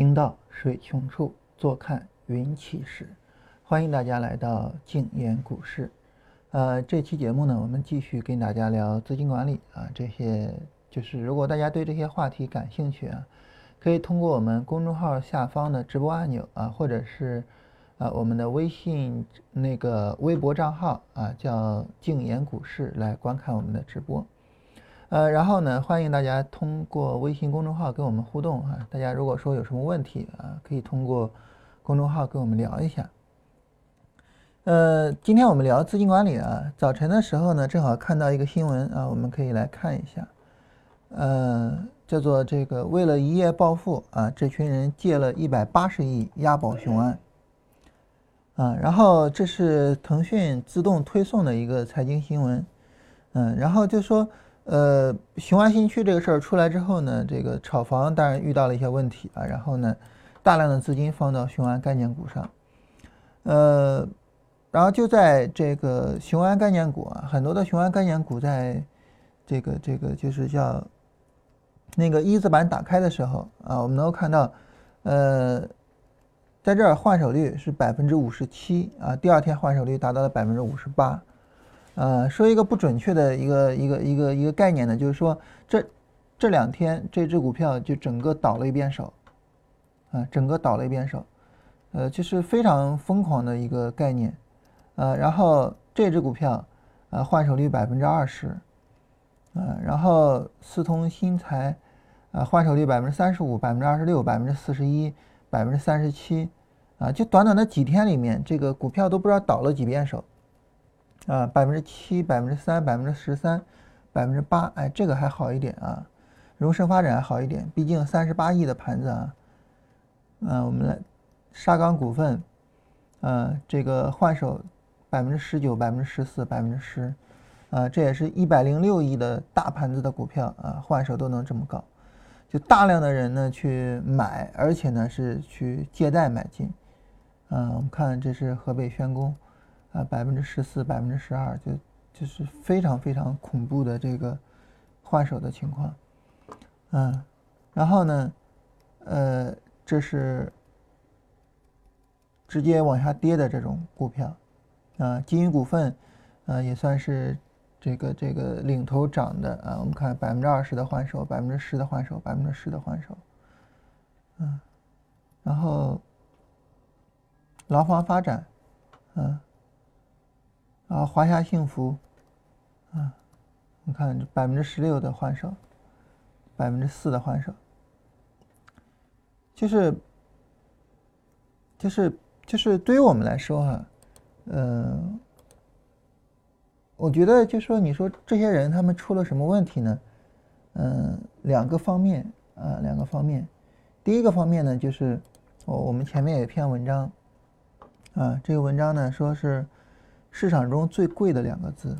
行到水穷处，坐看云起时。欢迎大家来到静言股市。呃，这期节目呢，我们继续跟大家聊资金管理啊，这些就是如果大家对这些话题感兴趣啊，可以通过我们公众号下方的直播按钮啊，或者是啊我们的微信那个微博账号啊，叫静言股市来观看我们的直播。呃，然后呢，欢迎大家通过微信公众号跟我们互动啊。大家如果说有什么问题啊，可以通过公众号跟我们聊一下。呃，今天我们聊资金管理啊。早晨的时候呢，正好看到一个新闻啊，我们可以来看一下。呃，叫做这个为了一夜暴富啊，这群人借了一百八十亿押宝雄安啊。然后这是腾讯自动推送的一个财经新闻，嗯，然后就说。呃，雄安新区这个事儿出来之后呢，这个炒房当然遇到了一些问题啊，然后呢，大量的资金放到雄安概念股上，呃，然后就在这个雄安概念股啊，很多的雄安概念股在这个这个就是叫那个一字板打开的时候啊，我们能够看到，呃，在这儿换手率是百分之五十七啊，第二天换手率达到了百分之五十八。呃，说一个不准确的一个一个一个一个概念呢，就是说这这两天这只股票就整个倒了一遍手，啊，整个倒了一遍手，呃，就是非常疯狂的一个概念，呃，然后这只股票，呃，换手率百分之二十，啊，然后四通新材，啊，换手率百分之三十五、百分之二十六、百分之四十一、百分之三十七，啊，就短短的几天里面，这个股票都不知道倒了几遍手。啊，百分之七、百分之三、百分之十三、百分之八，哎，这个还好一点啊。荣盛发展还好一点，毕竟三十八亿的盘子啊。嗯，我们来沙钢股份，呃，这个换手百分之十九、百分之十四、百分之十，啊，这也是一百零六亿的大盘子的股票啊，换手都能这么高，就大量的人呢去买，而且呢是去借贷买进。嗯，我们看这是河北宣工。啊，百分之十四，百分之十二，就就是非常非常恐怖的这个换手的情况，嗯，然后呢，呃，这是直接往下跌的这种股票，啊，金宇股份，啊，也算是这个这个领头涨的啊，我们看百分之二十的换手，百分之十的换手，百分之十的换手，嗯，然后廊坊发展，嗯。啊华夏幸福，啊，你看百分之十六的换手，百分之四的换手，就是，就是就是对于我们来说哈，嗯，我觉得就说你说这些人他们出了什么问题呢？嗯，两个方面啊，两个方面，第一个方面呢就是我我们前面有一篇文章，啊，这个文章呢说是。市场中最贵的两个字，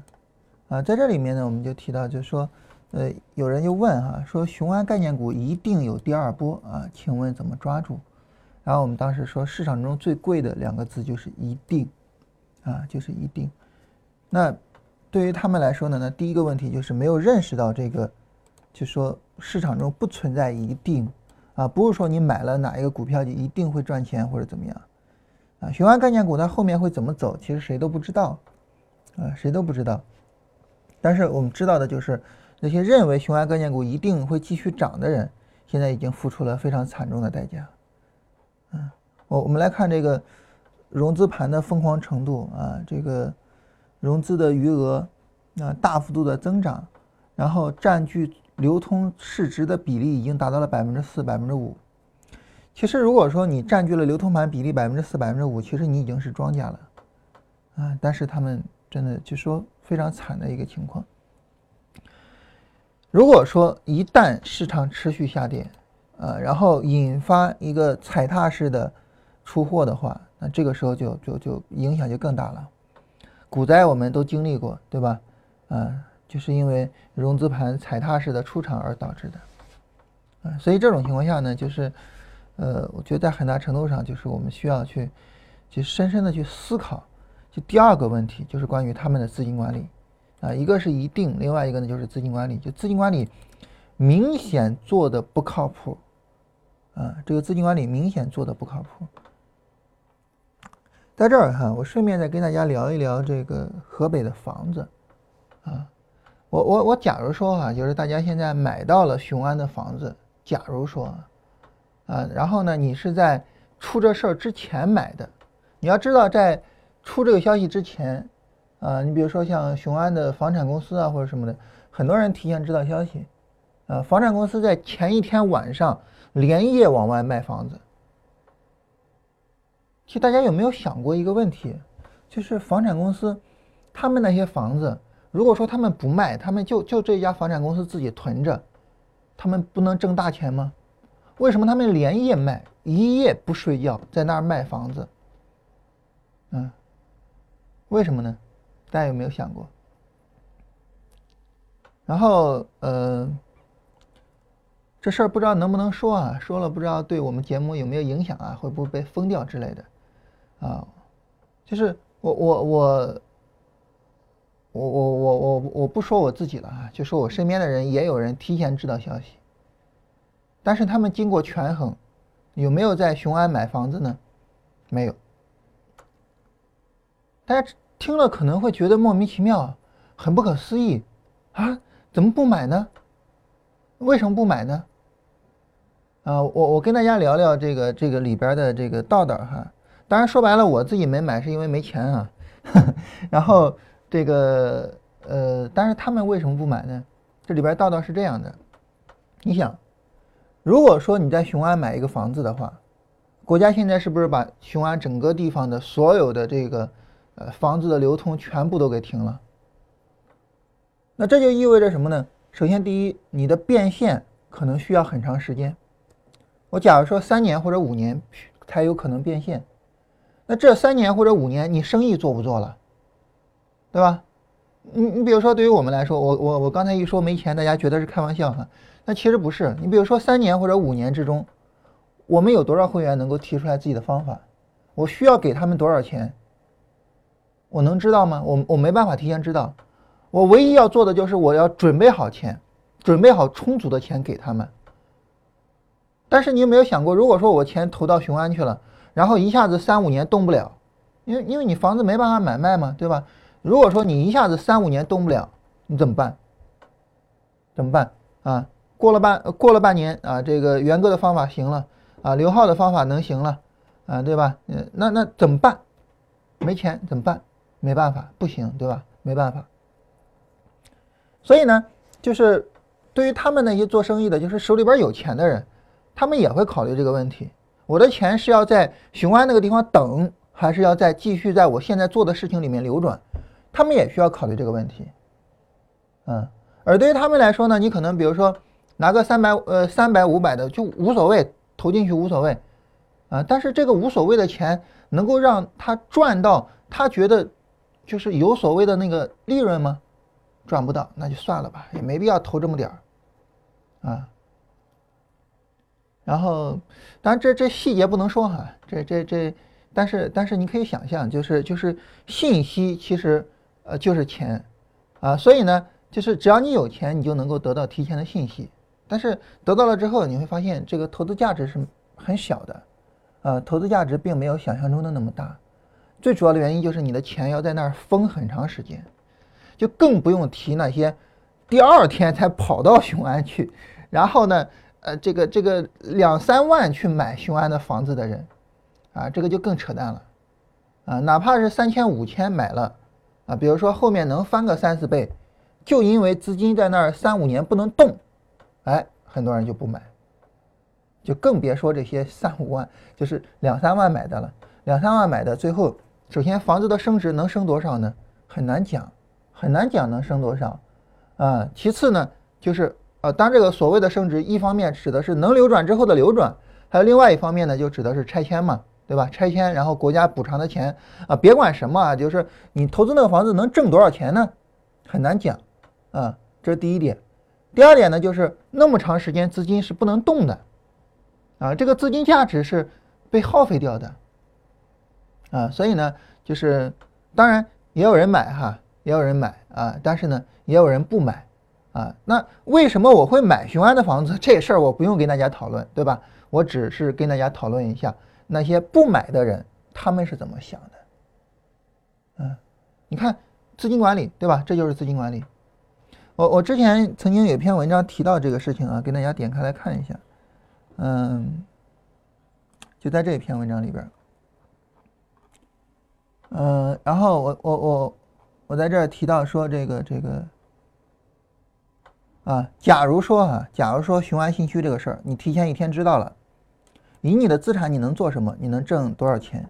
啊，在这里面呢，我们就提到，就是说，呃，有人就问哈，说雄安概念股一定有第二波啊？请问怎么抓住？然后我们当时说，市场中最贵的两个字就是一定，啊，就是一定。那对于他们来说呢，那第一个问题就是没有认识到这个，就说市场中不存在一定，啊，不是说你买了哪一个股票就一定会赚钱或者怎么样。啊，雄安概念股它后面会怎么走？其实谁都不知道，啊，谁都不知道。但是我们知道的就是，那些认为雄安概念股一定会继续涨的人，现在已经付出了非常惨重的代价。嗯，我我们来看这个融资盘的疯狂程度啊，这个融资的余额啊大幅度的增长，然后占据流通市值的比例已经达到了百分之四、百分之五。其实，如果说你占据了流通盘比例百分之四、百分之五，其实你已经是庄家了，啊！但是他们真的就说非常惨的一个情况。如果说一旦市场持续下跌，啊，然后引发一个踩踏式的出货的话，那这个时候就就就影响就更大了。股灾我们都经历过，对吧？啊，就是因为融资盘踩踏式的出场而导致的，啊，所以这种情况下呢，就是。呃，我觉得在很大程度上，就是我们需要去，去深深的去思考。就第二个问题，就是关于他们的资金管理，啊，一个是一定，另外一个呢就是资金管理。就资金管理明显做的不靠谱，啊，这个资金管理明显做的不靠谱。在这儿哈，我顺便再跟大家聊一聊这个河北的房子，啊，我我我假如说哈，就是大家现在买到了雄安的房子，假如说，啊，啊然后呢，你是在出这事儿之前买的，你要知道在出这个消息之前，啊，你比如说像雄安的房产公司啊或者什么的，很多人提前知道消息，啊，房产公司在前一天晚上连夜往外卖房子。其实大家有没有想过一个问题，就是房产公司，他们那些房子，如果说他们不卖，他们就就这家房产公司自己囤着，他们不能挣大钱吗？为什么他们连夜卖，一夜不睡觉在那儿卖房子？嗯，为什么呢？大家有没有想过？然后呃，这事儿不知道能不能说啊？说了不知道对我们节目有没有影响啊？会不会被封掉之类的？啊，就是我我我我我我我我不说我自己了啊，就说我身边的人也有人提前知道消息，但是他们经过权衡，有没有在雄安买房子呢？没有。大家听了可能会觉得莫名其妙，很不可思议啊，怎么不买呢？为什么不买呢？啊，我我跟大家聊聊这个这个里边的这个道道哈。当然说白了，我自己没买是因为没钱啊。然后这个呃，但是他们为什么不买呢？这里边道道是这样的：你想，如果说你在雄安买一个房子的话，国家现在是不是把雄安整个地方的所有的这个呃房子的流通全部都给停了？那这就意味着什么呢？首先，第一，你的变现可能需要很长时间。我假如说三年或者五年才有可能变现。那这三年或者五年，你生意做不做了，对吧？你你比如说，对于我们来说，我我我刚才一说没钱，大家觉得是开玩笑哈。那其实不是。你比如说三年或者五年之中，我们有多少会员能够提出来自己的方法？我需要给他们多少钱？我能知道吗？我我没办法提前知道。我唯一要做的就是我要准备好钱，准备好充足的钱给他们。但是你有没有想过，如果说我钱投到雄安去了？然后一下子三五年动不了，因为因为你房子没办法买卖嘛，对吧？如果说你一下子三五年动不了，你怎么办？怎么办啊？过了半过了半年啊，这个元哥的方法行了啊，刘浩的方法能行了啊，对吧？嗯，那那怎么办？没钱怎么办？没办法，不行，对吧？没办法。所以呢，就是对于他们那些做生意的，就是手里边有钱的人，他们也会考虑这个问题。我的钱是要在雄安那个地方等，还是要在继续在我现在做的事情里面流转？他们也需要考虑这个问题。嗯，而对于他们来说呢，你可能比如说拿个三百呃三百五百的就无所谓，投进去无所谓啊。但是这个无所谓的钱能够让他赚到他觉得就是有所谓的那个利润吗？赚不到，那就算了吧，也没必要投这么点儿啊。然后，当然这这细节不能说哈，这这这，但是但是你可以想象，就是就是信息其实呃就是钱，啊，所以呢，就是只要你有钱，你就能够得到提前的信息，但是得到了之后，你会发现这个投资价值是很小的，啊，投资价值并没有想象中的那么大，最主要的原因就是你的钱要在那儿封很长时间，就更不用提那些第二天才跑到雄安去，然后呢。呃，这个这个两三万去买雄安的房子的人，啊，这个就更扯淡了，啊，哪怕是三千五千买了，啊，比如说后面能翻个三四倍，就因为资金在那儿三五年不能动，哎，很多人就不买，就更别说这些三五万，就是两三万买的了，两三万买的，最后首先房子的升值能升多少呢？很难讲，很难讲能升多少，啊，其次呢就是。呃，当这个所谓的升值，一方面指的是能流转之后的流转，还有另外一方面呢，就指的是拆迁嘛，对吧？拆迁，然后国家补偿的钱啊，别管什么啊，就是你投资那个房子能挣多少钱呢？很难讲啊，这是第一点。第二点呢，就是那么长时间资金是不能动的啊，这个资金价值是被耗费掉的啊，所以呢，就是当然也有人买哈，也有人买啊，但是呢，也有人不买。啊。那为什么我会买雄安的房子？这事儿我不用跟大家讨论，对吧？我只是跟大家讨论一下那些不买的人他们是怎么想的。嗯，你看资金管理，对吧？这就是资金管理。我我之前曾经有篇文章提到这个事情啊，给大家点开来看一下。嗯，就在这一篇文章里边。嗯，然后我我我我在这儿提到说这个这个啊，假如说啊，假如说雄安新区这个事儿，你提前一天知道了，以你的资产你能做什么？你能挣多少钱？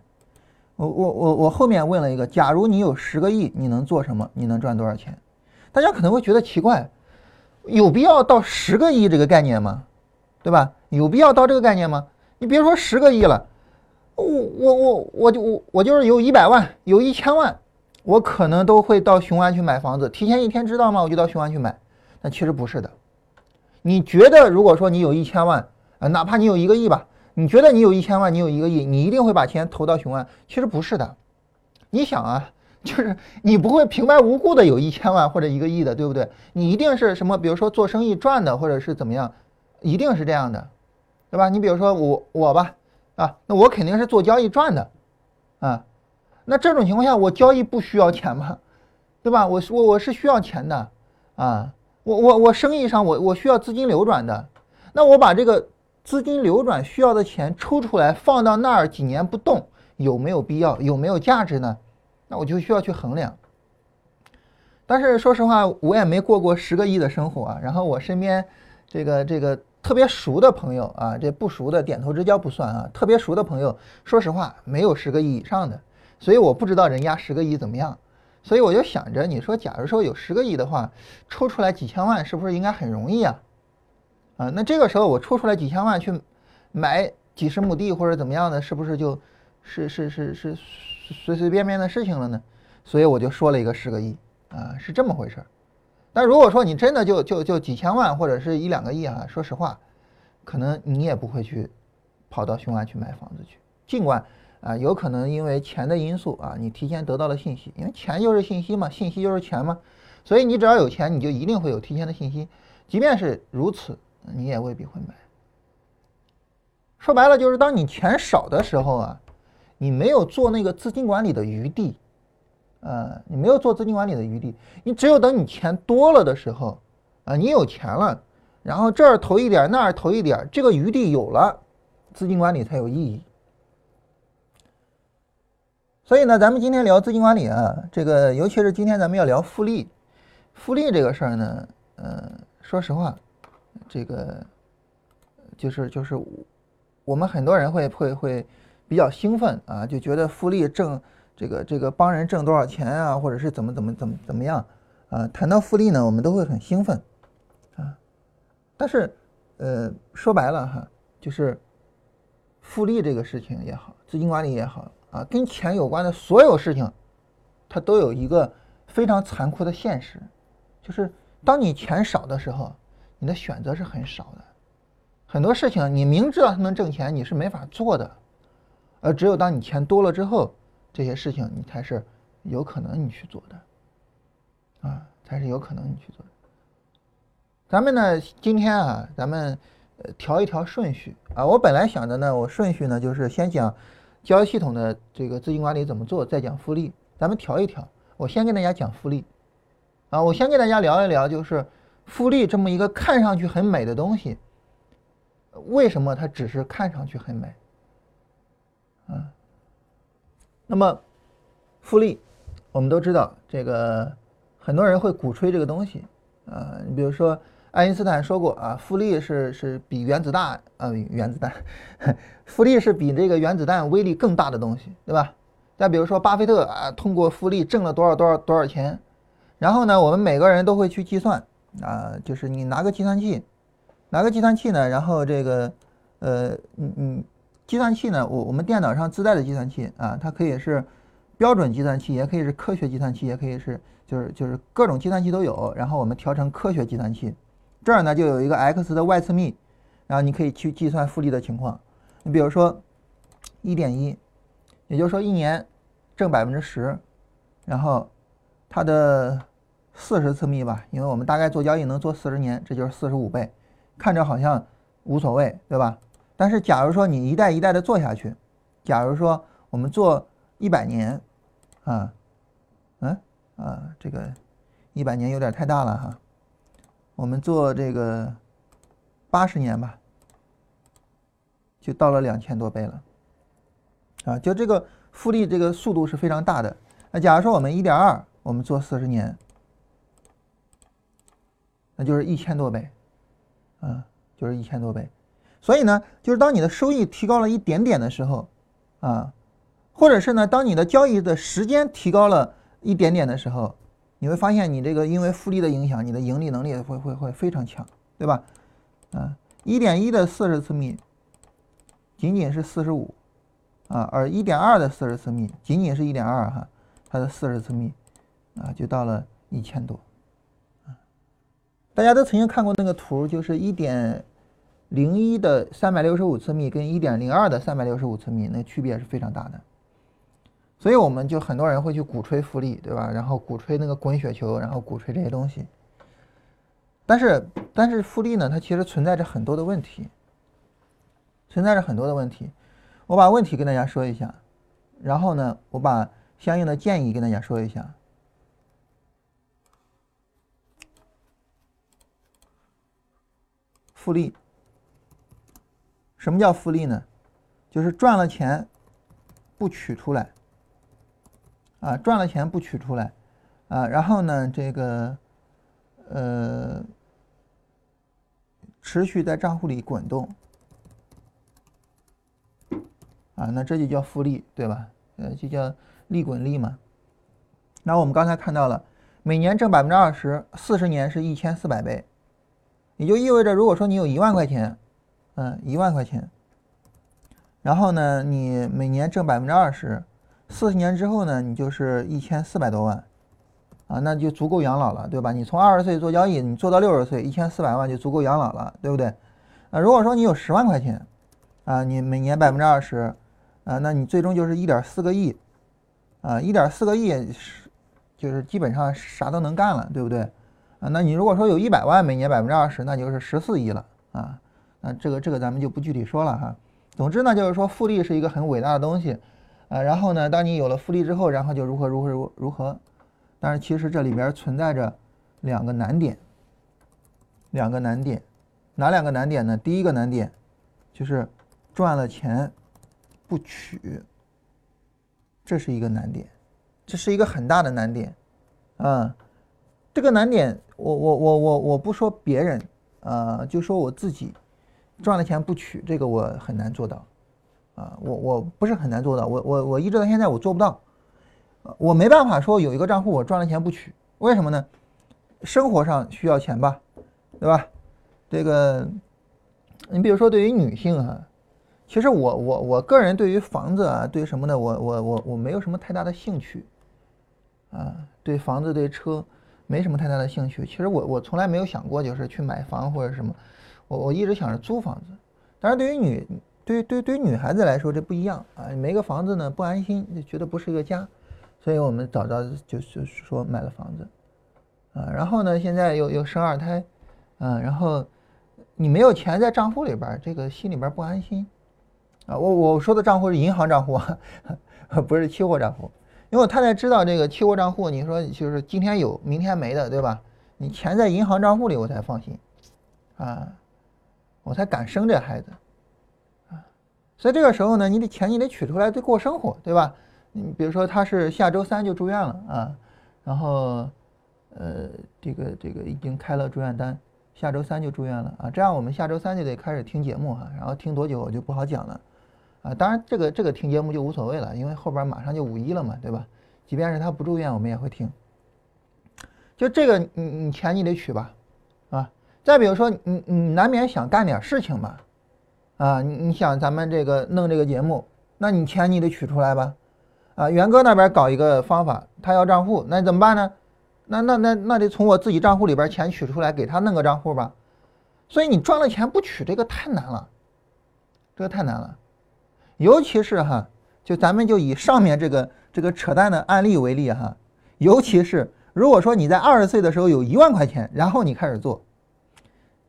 我我我我后面问了一个，假如你有十个亿，你能做什么？你能赚多少钱？大家可能会觉得奇怪，有必要到十个亿这个概念吗？对吧？有必要到这个概念吗？你别说十个亿了。我我我我就我我就是有一百万，有一千万，我可能都会到雄安去买房子。提前一天知道吗？我就到雄安去买。但其实不是的。你觉得如果说你有一千万啊，哪怕你有一个亿吧，你觉得你有一千万，你有一个亿，你一定会把钱投到雄安？其实不是的。你想啊，就是你不会平白无故的有一千万或者一个亿的，对不对？你一定是什么？比如说做生意赚的，或者是怎么样，一定是这样的，对吧？你比如说我我吧。啊，那我肯定是做交易赚的，啊，那这种情况下我交易不需要钱吗？对吧？我我我是需要钱的，啊，我我我生意上我我需要资金流转的，那我把这个资金流转需要的钱抽出来放到那儿几年不动，有没有必要？有没有价值呢？那我就需要去衡量。但是说实话，我也没过过十个亿的生活啊，然后我身边这个这个。特别熟的朋友啊，这不熟的点头之交不算啊。特别熟的朋友，说实话没有十个亿以上的，所以我不知道人家十个亿怎么样。所以我就想着，你说假如说有十个亿的话，抽出来几千万，是不是应该很容易啊？啊，那这个时候我抽出来几千万去买几十亩地或者怎么样的，是不是就是是是是随随便便的事情了呢？所以我就说了一个十个亿啊，是这么回事儿。但如果说你真的就就就几千万或者是一两个亿啊，说实话，可能你也不会去跑到雄安去买房子去。尽管啊，有可能因为钱的因素啊，你提前得到了信息，因为钱就是信息嘛，信息就是钱嘛，所以你只要有钱，你就一定会有提前的信息。即便是如此，你也未必会买。说白了就是，当你钱少的时候啊，你没有做那个资金管理的余地。呃，你没有做资金管理的余地，你只有等你钱多了的时候，啊，你有钱了，然后这儿投一点，那儿投一点，这个余地有了，资金管理才有意义。所以呢，咱们今天聊资金管理啊，这个尤其是今天咱们要聊复利，复利这个事儿呢，呃，说实话，这个就是就是我们很多人会会会比较兴奋啊，就觉得复利挣。这个这个帮人挣多少钱啊，或者是怎么怎么怎么怎么样啊？谈到复利呢，我们都会很兴奋啊。但是，呃，说白了哈，就是复利这个事情也好，资金管理也好啊，跟钱有关的所有事情，它都有一个非常残酷的现实，就是当你钱少的时候，你的选择是很少的。很多事情你明知道它能挣钱，你是没法做的，而只有当你钱多了之后。这些事情你才是有可能你去做的，啊，才是有可能你去做的。咱们呢，今天啊，咱们呃调一调顺序啊。我本来想的呢，我顺序呢就是先讲交易系统的这个资金管理怎么做，再讲复利。咱们调一调，我先跟大家讲复利，啊，我先跟大家聊一聊，就是复利这么一个看上去很美的东西，为什么它只是看上去很美？啊。那么，复利，我们都知道，这个很多人会鼓吹这个东西，啊，你比如说爱因斯坦说过啊，复利是是比原子弹啊，原子弹，复利是比这个原子弹威力更大的东西，对吧？再比如说巴菲特啊，通过复利挣了多少多少多少钱，然后呢，我们每个人都会去计算啊，就是你拿个计算器，拿个计算器呢，然后这个，呃，嗯嗯。计算器呢？我我们电脑上自带的计算器啊，它可以是标准计算器，也可以是科学计算器，也可以是就是就是各种计算器都有。然后我们调成科学计算器，这儿呢就有一个 x 的 y 次幂，然后你可以去计算复利的情况。你比如说一点一，也就是说一年挣百分之十，然后它的四十次幂吧，因为我们大概做交易能做四十年，这就是四十五倍，看着好像无所谓，对吧？但是假如说你一代一代的做下去，假如说我们做一百年，啊，嗯啊，这个一百年有点太大了哈，我们做这个八十年吧，就到了两千多倍了，啊，就这个复利这个速度是非常大的。那假如说我们一点二，我们做四十年，那就是一千多倍，啊，就是一千多倍。所以呢，就是当你的收益提高了一点点的时候，啊，或者是呢，当你的交易的时间提高了一点点的时候，你会发现你这个因为复利的影响，你的盈利能力会会会非常强，对吧？啊，一点一的四十次幂，仅仅是四十五，啊，而一点二的四十次幂，仅仅是一点二哈。它的四十次幂啊，就到了一千多！大家都曾经看过那个图，就是一点零一的三百六十五次幂跟一点零二的三百六十五次幂，那区别是非常大的。所以我们就很多人会去鼓吹复利，对吧？然后鼓吹那个滚雪球，然后鼓吹这些东西。但是，但是复利呢，它其实存在着很多的问题，存在着很多的问题。我把问题跟大家说一下，然后呢，我把。相应的建议跟大家说一下，复利。什么叫复利呢？就是赚了钱不取出来，啊，赚了钱不取出来，啊，然后呢，这个呃，持续在账户里滚动，啊，那这就叫复利，对吧？呃，就叫。利滚利嘛，那我们刚才看到了，每年挣百分之二十，四十年是一千四百倍，也就意味着，如果说你有一万块钱，嗯，一万块钱，然后呢，你每年挣百分之二十，四十年之后呢，你就是一千四百多万，啊，那就足够养老了，对吧？你从二十岁做交易，你做到六十岁，一千四百万就足够养老了，对不对？啊，如果说你有十万块钱，啊，你每年百分之二十，啊，那你最终就是一点四个亿。啊，一点四个亿是，就是基本上啥都能干了，对不对？啊，那你如果说有一百万，每年百分之二十，那就是十四亿了啊。啊这个这个咱们就不具体说了哈。总之呢，就是说复利是一个很伟大的东西啊。然后呢，当你有了复利之后，然后就如何如何如如何。但是其实这里边存在着两个难点，两个难点，哪两个难点呢？第一个难点就是赚了钱不取。这是一个难点，这是一个很大的难点，啊，这个难点，我我我我我不说别人，啊，就说我自己，赚了钱不取，这个我很难做到，啊，我我不是很难做到，我我我一直到现在我做不到，我没办法说有一个账户我赚了钱不取，为什么呢？生活上需要钱吧，对吧？这个，你比如说对于女性哈。其实我我我个人对于房子啊，对什么的，我我我我没有什么太大的兴趣，啊，对房子对车没什么太大的兴趣。其实我我从来没有想过就是去买房或者什么，我我一直想着租房子。但是对于女对对对于女孩子来说这不一样啊，没个房子呢不安心，就觉得不是一个家，所以我们早早就是说买了房子，啊，然后呢现在又又生二胎，嗯，然后你没有钱在账户里边，这个心里边不安心。啊，我我说的账户是银行账户，不是期货账户，因为我太太知道这个期货账户，你说就是今天有，明天没的，对吧？你钱在银行账户里，我才放心，啊，我才敢生这孩子，啊，所以这个时候呢，你的钱你得取出来得过生活，对吧？你比如说他是下周三就住院了啊，然后呃，这个这个已经开了住院单，下周三就住院了啊，这样我们下周三就得开始听节目哈，然后听多久我就不好讲了。啊，当然这个这个听节目就无所谓了，因为后边马上就五一了嘛，对吧？即便是他不住院，我们也会听。就这个，你你钱你得取吧，再比如说你你难免想干点事情吧，啊，你你想咱们这个弄这个节目，那你钱你得取出来吧，啊，元哥那边搞一个方法，他要账户，那怎么办呢？那那那那得从我自己账户里边钱取出来给他弄个账户吧，所以你赚了钱不取这个太难了，这个太难了。尤其是哈，就咱们就以上面这个这个扯淡的案例为例哈，尤其是如果说你在二十岁的时候有一万块钱，然后你开始做，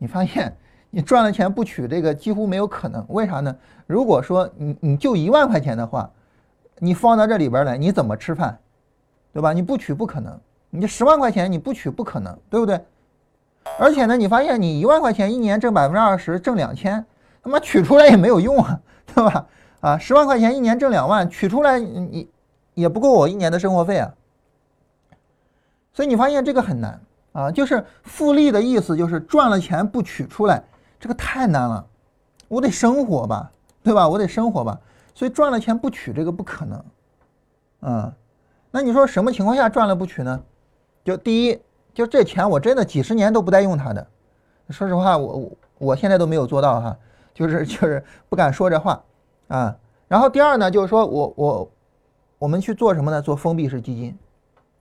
你发现你赚了钱不取这个几乎没有可能。为啥呢？如果说你你就一万块钱的话，你放到这里边来，你怎么吃饭？对吧？你不取不可能。你十万块钱你不取不可能，对不对？而且呢，你发现你一万块钱一年挣百分之二十，挣两千，他妈取出来也没有用啊，对吧？啊，十万块钱一年挣两万，取出来你也不够我一年的生活费啊。所以你发现这个很难啊，就是复利的意思就是赚了钱不取出来，这个太难了。我得生活吧，对吧？我得生活吧，所以赚了钱不取这个不可能。嗯，那你说什么情况下赚了不取呢？就第一，就这钱我真的几十年都不带用它的。说实话，我我我现在都没有做到哈，就是就是不敢说这话啊。然后第二呢，就是说我我我们去做什么呢？做封闭式基金。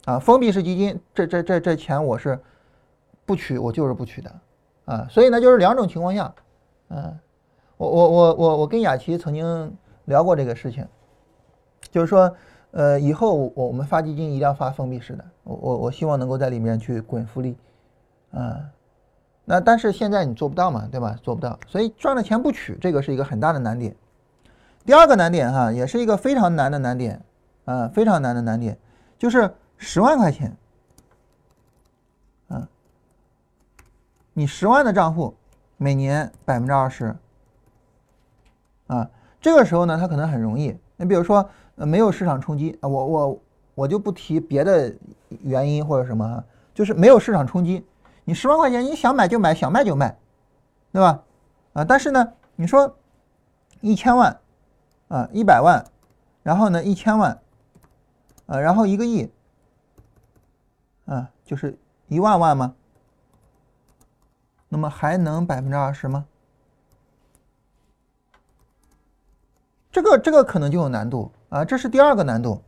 啊，封闭式基金，这这这这钱我是不取，我就是不取的，啊，所以呢，就是两种情况下，嗯，我我我我我跟雅琪曾经聊过这个事情，就是说，呃，以后我我们发基金一定要发封闭式的，我我我希望能够在里面去滚复利，啊，那但是现在你做不到嘛，对吧？做不到，所以赚了钱不取，这个是一个很大的难点。第二个难点哈，也是一个非常难的难点，啊，非常难的难点，就是。十万块钱，嗯，你十万的账户，每年百分之二十，啊，这个时候呢，它可能很容易。你比如说，呃，没有市场冲击啊，我我我就不提别的原因或者什么，就是没有市场冲击，你十万块钱，你想买就买，想卖就卖，对吧？啊，但是呢，你说一千万，啊，一百万，然后呢，一千万，啊，然后一个亿。啊，就是一万万吗？那么还能百分之二十吗？这个这个可能就有难度啊，这是第二个难度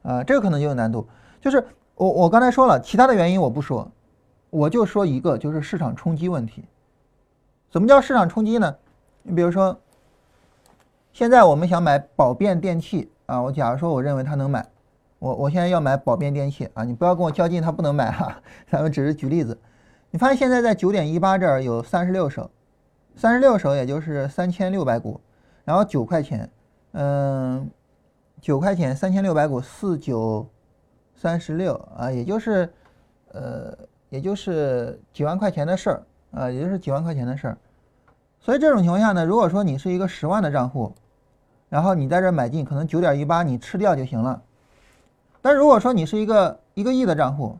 啊，这个可能就有难度。就是我我刚才说了，其他的原因我不说，我就说一个，就是市场冲击问题。什么叫市场冲击呢？你比如说，现在我们想买宝变电器啊，我假如说我认为它能买。我我现在要买宝变电器啊，你不要跟我较劲，它不能买哈。咱们只是举例子。你发现现在在九点一八这儿有三十六手，三十六手也就是三千六百股，然后九块钱，嗯，九块钱三千六百股四九三十六啊，也就是呃，也就是几万块钱的事儿啊，也就是几万块钱的事儿。所以这种情况下呢，如果说你是一个十万的账户，然后你在这买进，可能九点一八你吃掉就行了。但如果说你是一个一个亿的账户，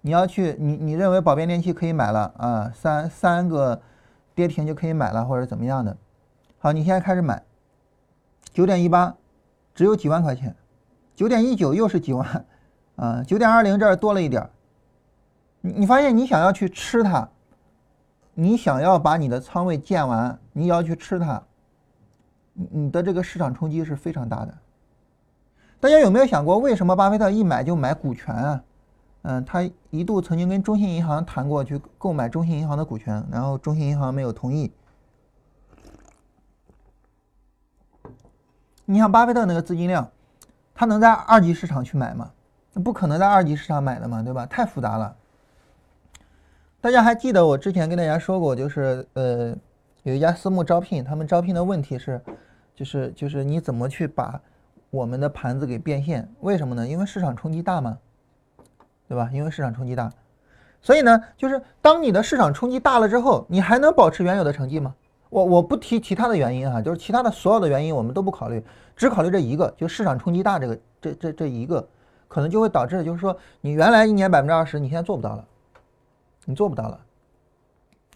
你要去你你认为宝变电器可以买了啊，三三个跌停就可以买了或者怎么样的，好，你现在开始买，九点一八只有几万块钱，九点一九又是几万，啊，九点二零这儿多了一点儿，你你发现你想要去吃它，你想要把你的仓位建完，你要去吃它，你你的这个市场冲击是非常大的。大家有没有想过，为什么巴菲特一买就买股权啊？嗯，他一度曾经跟中信银行谈过去购买中信银行的股权，然后中信银行没有同意。你像巴菲特那个资金量，他能在二级市场去买吗？那不可能在二级市场买的嘛，对吧？太复杂了。大家还记得我之前跟大家说过，就是呃，有一家私募招聘，他们招聘的问题是，就是就是你怎么去把。我们的盘子给变现，为什么呢？因为市场冲击大嘛，对吧？因为市场冲击大，所以呢，就是当你的市场冲击大了之后，你还能保持原有的成绩吗？我我不提其他的原因哈，就是其他的所有的原因我们都不考虑，只考虑这一个，就市场冲击大这个这这这一个，可能就会导致就是说你原来一年百分之二十，你现在做不到了，你做不到了，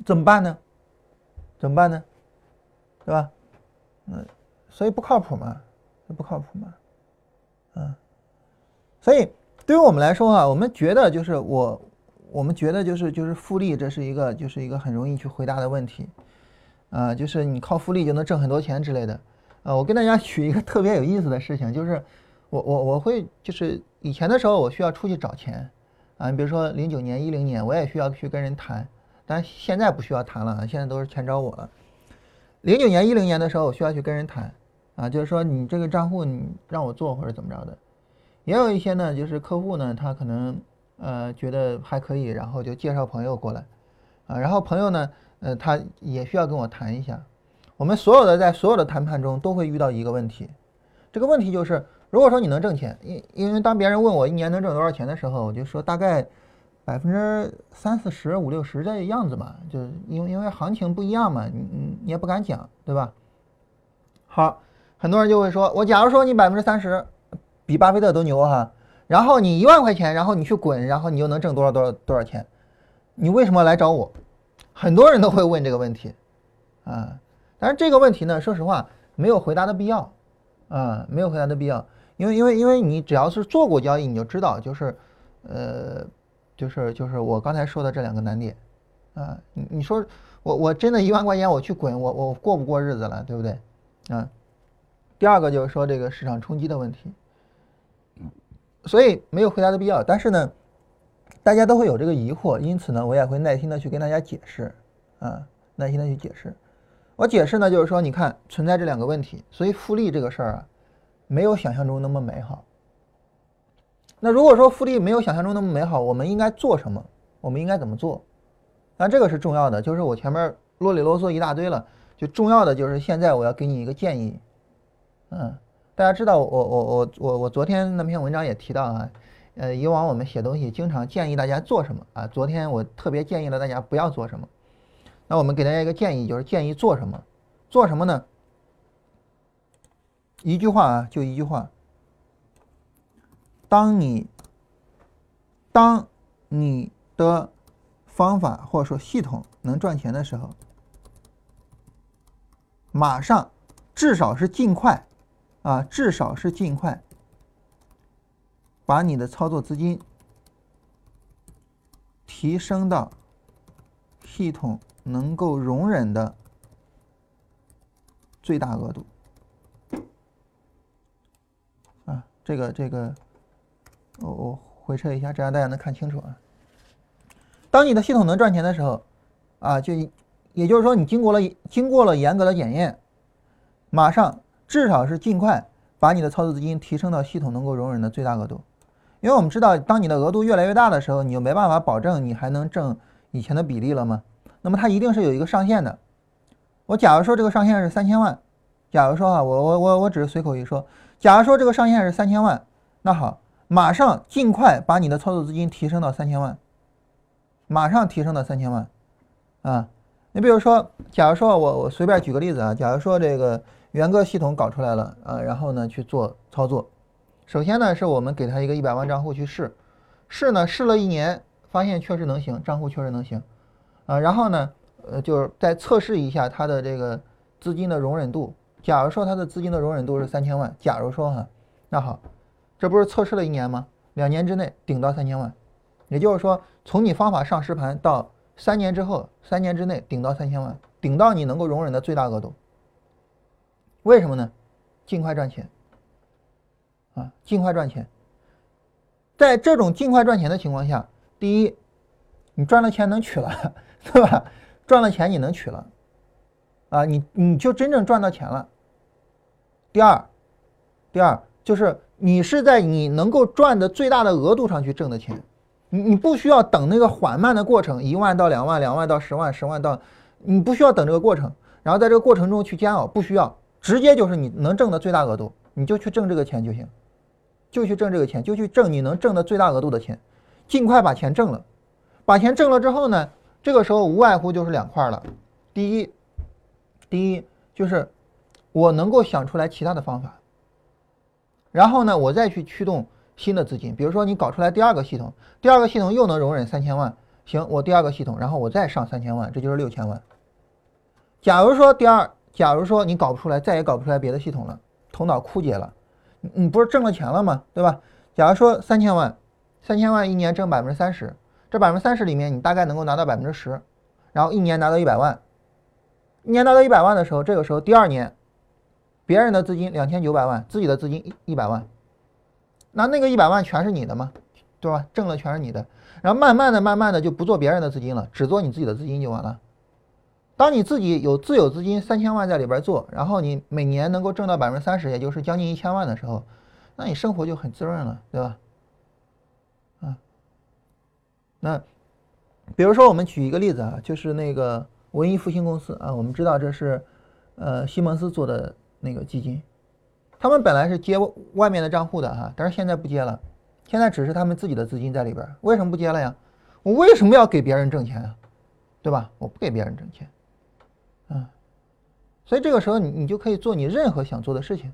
怎么办呢？怎么办呢？对吧？嗯，所以不靠谱嘛。不靠谱嘛，嗯，所以对于我们来说啊，我们觉得就是我，我们觉得就是就是复利，这是一个就是一个很容易去回答的问题，啊，就是你靠复利就能挣很多钱之类的，啊，我跟大家 举一个特别有意思的事情，就是我我我会就是以前的时候我需要出去找钱，啊，你比如说零九年一零年我也需要去跟人谈，但现在不需要谈了，现在都是钱找我了。零九年一零年的时候我需要去跟人谈。啊，就是说你这个账户你让我做或者怎么着的，也有一些呢，就是客户呢，他可能呃，觉得还可以，然后就介绍朋友过来，啊，然后朋友呢，呃，他也需要跟我谈一下。我们所有的在所有的谈判中都会遇到一个问题，这个问题就是，如果说你能挣钱，因因为当别人问我一年能挣多少钱的时候，我就说大概百分之三四十五六十这样子嘛，就因为因为行情不一样嘛，你你也不敢讲，对吧？好，很多人就会说，我假如说你百分之三十，比巴菲特都牛哈。然后你一万块钱，然后你去滚，然后你又能挣多少多少多少钱？你为什么来找我？很多人都会问这个问题，啊，但是这个问题呢，说实话没有回答的必要，啊，没有回答的必要，因为因为因为你只要是做过交易，你就知道，就是，呃，就是就是我刚才说的这两个难点，啊，你你说我我真的一万块钱我去滚，我我过不过日子了，对不对？啊，第二个就是说这个市场冲击的问题。所以没有回答的必要，但是呢，大家都会有这个疑惑，因此呢，我也会耐心的去跟大家解释，啊，耐心的去解释。我解释呢，就是说，你看存在这两个问题，所以复利这个事儿啊，没有想象中那么美好。那如果说复利没有想象中那么美好，我们应该做什么？我们应该怎么做？那这个是重要的，就是我前面啰里啰嗦一大堆了，就重要的就是现在我要给你一个建议，嗯。大家知道我我我我我昨天那篇文章也提到啊，呃，以往我们写东西经常建议大家做什么啊？昨天我特别建议了大家不要做什么。那我们给大家一个建议，就是建议做什么？做什么呢？一句话啊，就一句话。当你当你的方法或者说系统能赚钱的时候，马上至少是尽快。啊，至少是尽快把你的操作资金提升到系统能够容忍的最大额度。啊，这个这个，我我回撤一下，这样大家能看清楚啊。当你的系统能赚钱的时候，啊，就也就是说你经过了经过了严格的检验，马上。至少是尽快把你的操作资金提升到系统能够容忍的最大额度，因为我们知道，当你的额度越来越大的时候，你就没办法保证你还能挣以前的比例了吗？那么它一定是有一个上限的。我假如说这个上限是三千万，假如说啊，我我我我只是随口一说，假如说这个上限是三千万，那好，马上尽快把你的操作资金提升到三千万，马上提升到三千万，啊，你比如说，假如说我我随便举个例子啊，假如说这个。元个系统搞出来了啊，然后呢去做操作。首先呢，是我们给他一个一百万账户去试，试呢试了一年，发现确实能行，账户确实能行啊。然后呢，呃，就是再测试一下他的这个资金的容忍度。假如说他的资金的容忍度是三千万，假如说哈，那好，这不是测试了一年吗？两年之内顶到三千万，也就是说，从你方法上实盘到三年之后，三年之内顶到三千万，顶到你能够容忍的最大额度。为什么呢？尽快赚钱啊！尽快赚钱。在这种尽快赚钱的情况下，第一，你赚了钱能取了，对吧？赚了钱你能取了，啊，你你就真正赚到钱了。第二，第二就是你是在你能够赚的最大的额度上去挣的钱，你你不需要等那个缓慢的过程，一万到两万，两万到十万，十万到，你不需要等这个过程，然后在这个过程中去煎熬，不需要。直接就是你能挣的最大额度，你就去挣这个钱就行，就去挣这个钱，就去挣你能挣的最大额度的钱，尽快把钱挣了。把钱挣了之后呢，这个时候无外乎就是两块了。第一，第一就是我能够想出来其他的方法，然后呢，我再去驱动新的资金。比如说你搞出来第二个系统，第二个系统又能容忍三千万，行，我第二个系统，然后我再上三千万，这就是六千万。假如说第二。假如说你搞不出来，再也搞不出来别的系统了，头脑枯竭了，你不是挣了钱了吗？对吧？假如说三千万，三千万一年挣百分之三十，这百分之三十里面你大概能够拿到百分之十，然后一年拿到一百万，一年拿到一百万的时候，这个时候第二年，别人的资金两千九百万，自己的资金一一百万，那那个一百万全是你的吗？对吧？挣了全是你的，然后慢慢的、慢慢的就不做别人的资金了，只做你自己的资金就完了。当你自己有自有资金三千万在里边做，然后你每年能够挣到百分之三十，也就是将近一千万的时候，那你生活就很滋润了，对吧？啊，那比如说我们举一个例子啊，就是那个文艺复兴公司啊，我们知道这是呃西蒙斯做的那个基金，他们本来是接外面的账户的哈，但是现在不接了，现在只是他们自己的资金在里边，为什么不接了呀？我为什么要给别人挣钱啊？对吧？我不给别人挣钱，所以这个时候你你就可以做你任何想做的事情。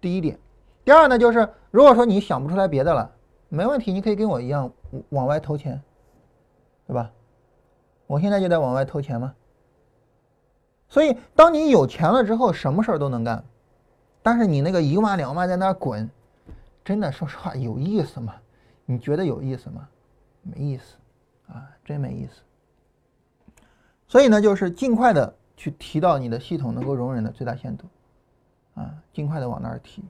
第一点，第二呢，就是如果说你想不出来别的了，没问题，你可以跟我一样往外投钱，对吧？我现在就在往外投钱嘛。所以，当你有钱了之后，什么事儿都能干。但是你那个一万两万在那滚，真的说实话有意思吗？你觉得有意思吗？没意思啊，真没意思。所以呢，就是尽快的去提到你的系统能够容忍的最大限度，啊，尽快的往那儿提。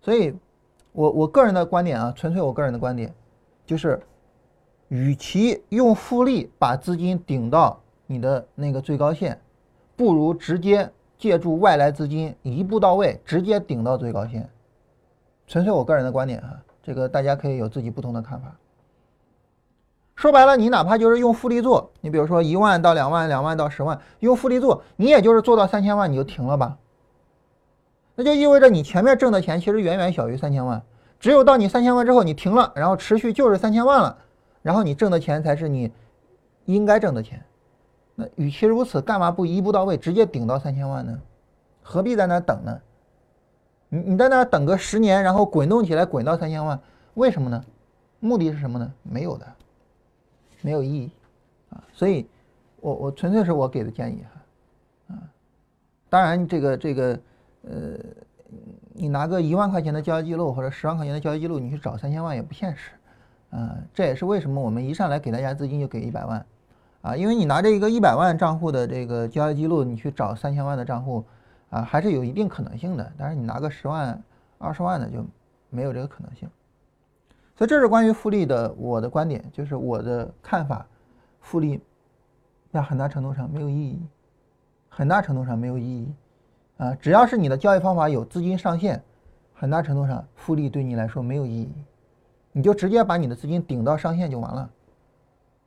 所以，我我个人的观点啊，纯粹我个人的观点，就是，与其用复利把资金顶到你的那个最高线，不如直接借助外来资金一步到位，直接顶到最高线。纯粹我个人的观点啊，这个大家可以有自己不同的看法。说白了，你哪怕就是用复利做，你比如说一万到两万，两万到十万，用复利做，你也就是做到三千万你就停了吧。那就意味着你前面挣的钱其实远远小于三千万，只有到你三千万之后你停了，然后持续就是三千万了，然后你挣的钱才是你应该挣的钱。那与其如此，干嘛不一步到位，直接顶到三千万呢？何必在那等呢？你你在那等个十年，然后滚动起来滚到三千万，为什么呢？目的是什么呢？没有的。没有意义，啊，所以，我我纯粹是我给的建议哈，啊，当然这个这个，呃，你拿个一万块钱的交易记录或者十万块钱的交易记录，你去找三千万也不现实，啊，这也是为什么我们一上来给大家资金就给一百万，啊，因为你拿着一个一百万账户的这个交易记录，你去找三千万的账户，啊，还是有一定可能性的，但是你拿个十万、二十万的就没有这个可能性。所以这是关于复利的我的观点，就是我的看法，复利在很大程度上没有意义，很大程度上没有意义，啊，只要是你的交易方法有资金上限，很大程度上复利对你来说没有意义，你就直接把你的资金顶到上限就完了，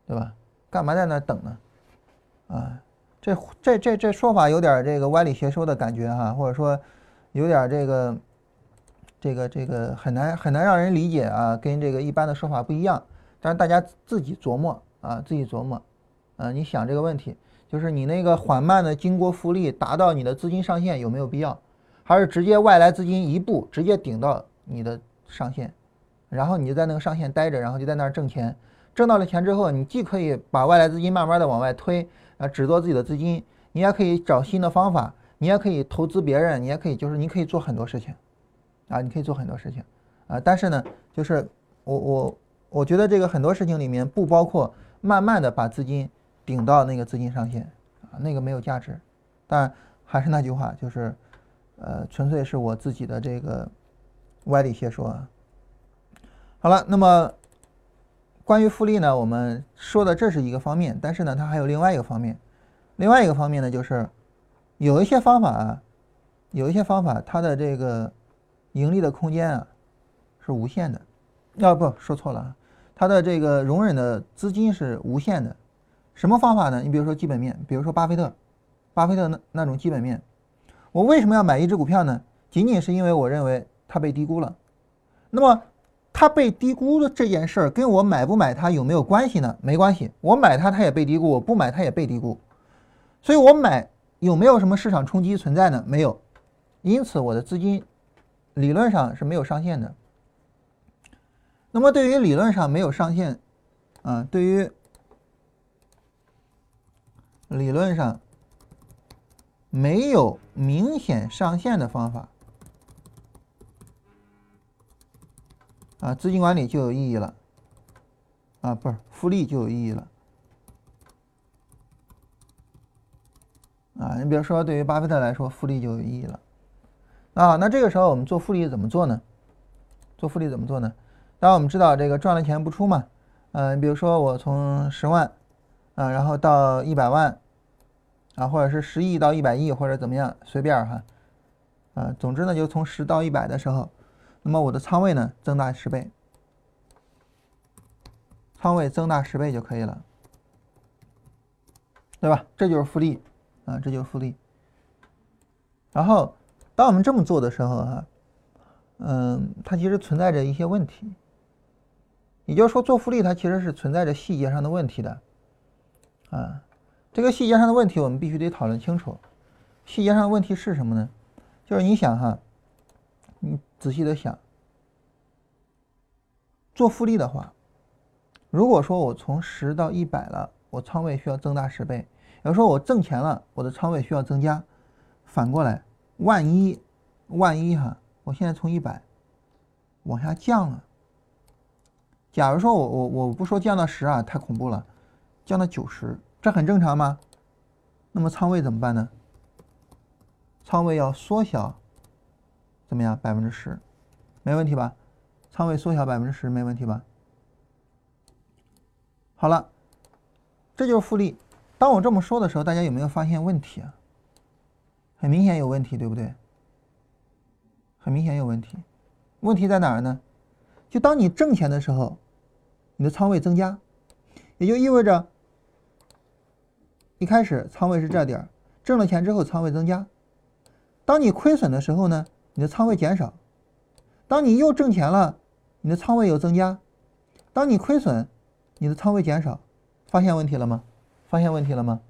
对吧？干嘛在那等呢？啊，这这这这说法有点这个歪理邪说的感觉哈，或者说有点这个。这个这个很难很难让人理解啊，跟这个一般的说法不一样。但是大家自己琢磨啊，自己琢磨，啊，你想这个问题，就是你那个缓慢的经过复利达到你的资金上限有没有必要？还是直接外来资金一步直接顶到你的上限，然后你就在那个上限待着，然后就在那儿挣钱。挣到了钱之后，你既可以把外来资金慢慢的往外推啊，只做自己的资金，你也可以找新的方法，你也可以投资别人，你也可以就是你可以做很多事情。啊，你可以做很多事情，啊，但是呢，就是我我我觉得这个很多事情里面不包括慢慢的把资金顶到那个资金上限，啊，那个没有价值。但还是那句话，就是，呃，纯粹是我自己的这个歪理邪说。啊。好了，那么关于复利呢，我们说的这是一个方面，但是呢，它还有另外一个方面，另外一个方面呢，就是有一些方法啊，有一些方法它的这个。盈利的空间啊是无限的，啊不说错了，它的这个容忍的资金是无限的。什么方法呢？你比如说基本面，比如说巴菲特，巴菲特那那种基本面，我为什么要买一只股票呢？仅仅是因为我认为它被低估了。那么它被低估的这件事儿跟我买不买它有没有关系呢？没关系，我买它它也被低估，我不买它也被低估，所以我买有没有什么市场冲击存在呢？没有，因此我的资金。理论上是没有上限的。那么对于理论上没有上限，啊，对于理论上没有明显上限的方法，啊，资金管理就有意义了，啊，不是复利就有意义了，啊，你比如说对于巴菲特来说，复利就有意义了。啊，那这个时候我们做复利怎么做呢？做复利怎么做呢？当然我们知道这个赚了钱不出嘛，嗯，比如说我从十万，啊，然后到一百万，啊，或者是十亿到一百亿或者怎么样，随便哈，啊，总之呢就从十到一百的时候，那么我的仓位呢增大十倍，仓位增大十倍就可以了，对吧？这就是复利啊，这就是复利。然后，当我们这么做的时候，哈，嗯，它其实存在着一些问题。也就是说，做复利它其实是存在着细节上的问题的，啊，这个细节上的问题我们必须得讨论清楚。细节上的问题是什么呢？就是你想哈，你仔细的想，做复利的话，如果说我从十到一百了，我仓位需要增大十倍；，要说我挣钱了，我的仓位需要增加。反过来，万一，万一哈，我现在从一百往下降了。假如说我我我不说降到十啊，太恐怖了，降到九十，这很正常吗？那么仓位怎么办呢？仓位要缩小，怎么样？百分之十，没问题吧？仓位缩小百分之十，没问题吧？好了，这就是复利。当我这么说的时候，大家有没有发现问题啊？很明显有问题，对不对？很明显有问题，问题在哪儿呢？就当你挣钱的时候，你的仓位增加，也就意味着一开始仓位是这点儿，挣了钱之后仓位增加。当你亏损的时候呢，你的仓位减少；当你又挣钱了，你的仓位又增加；当你亏损，你的仓位减少。发现问题了吗？发现问题了吗？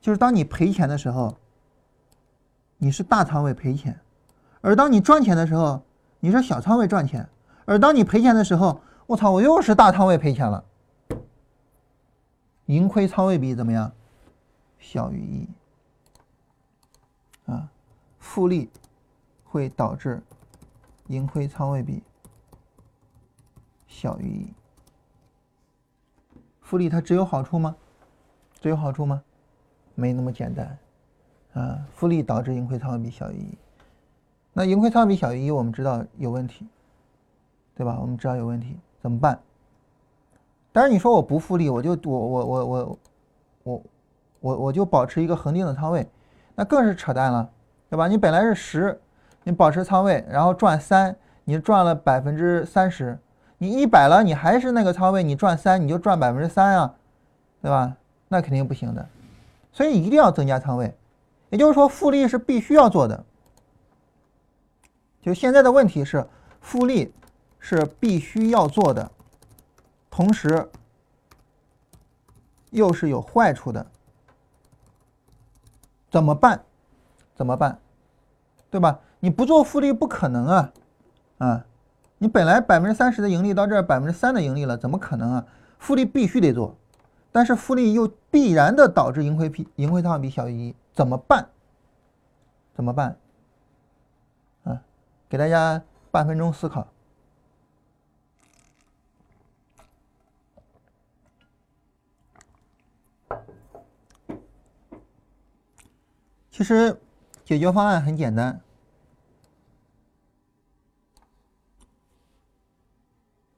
就是当你赔钱的时候。你是大仓位赔钱，而当你赚钱的时候，你是小仓位赚钱；而当你赔钱的时候，我操，我又是大仓位赔钱了。盈亏仓位比怎么样？小于一。啊，复利会导致盈亏仓位比小于一。复利它只有好处吗？只有好处吗？没那么简单。啊，复利导致盈亏仓位比小于一，那盈亏仓位比小于一，我们知道有问题，对吧？我们知道有问题，怎么办？但是你说我不复利，我就我我我我我我我就保持一个恒定的仓位，那更是扯淡了，对吧？你本来是十，你保持仓位，然后赚三，你赚了百分之三十，你一百了，你还是那个仓位，你赚三，你就赚百分之三啊，对吧？那肯定不行的，所以一定要增加仓位。也就是说，复利是必须要做的。就现在的问题是，复利是必须要做的，同时又是有坏处的。怎么办？怎么办？对吧？你不做复利不可能啊！啊，你本来百分之三十的盈利到这儿百分之三的盈利了，怎么可能啊？复利必须得做，但是复利又必然的导致盈亏比盈亏仓比小于一。怎么办？怎么办？啊，给大家半分钟思考。其实解决方案很简单。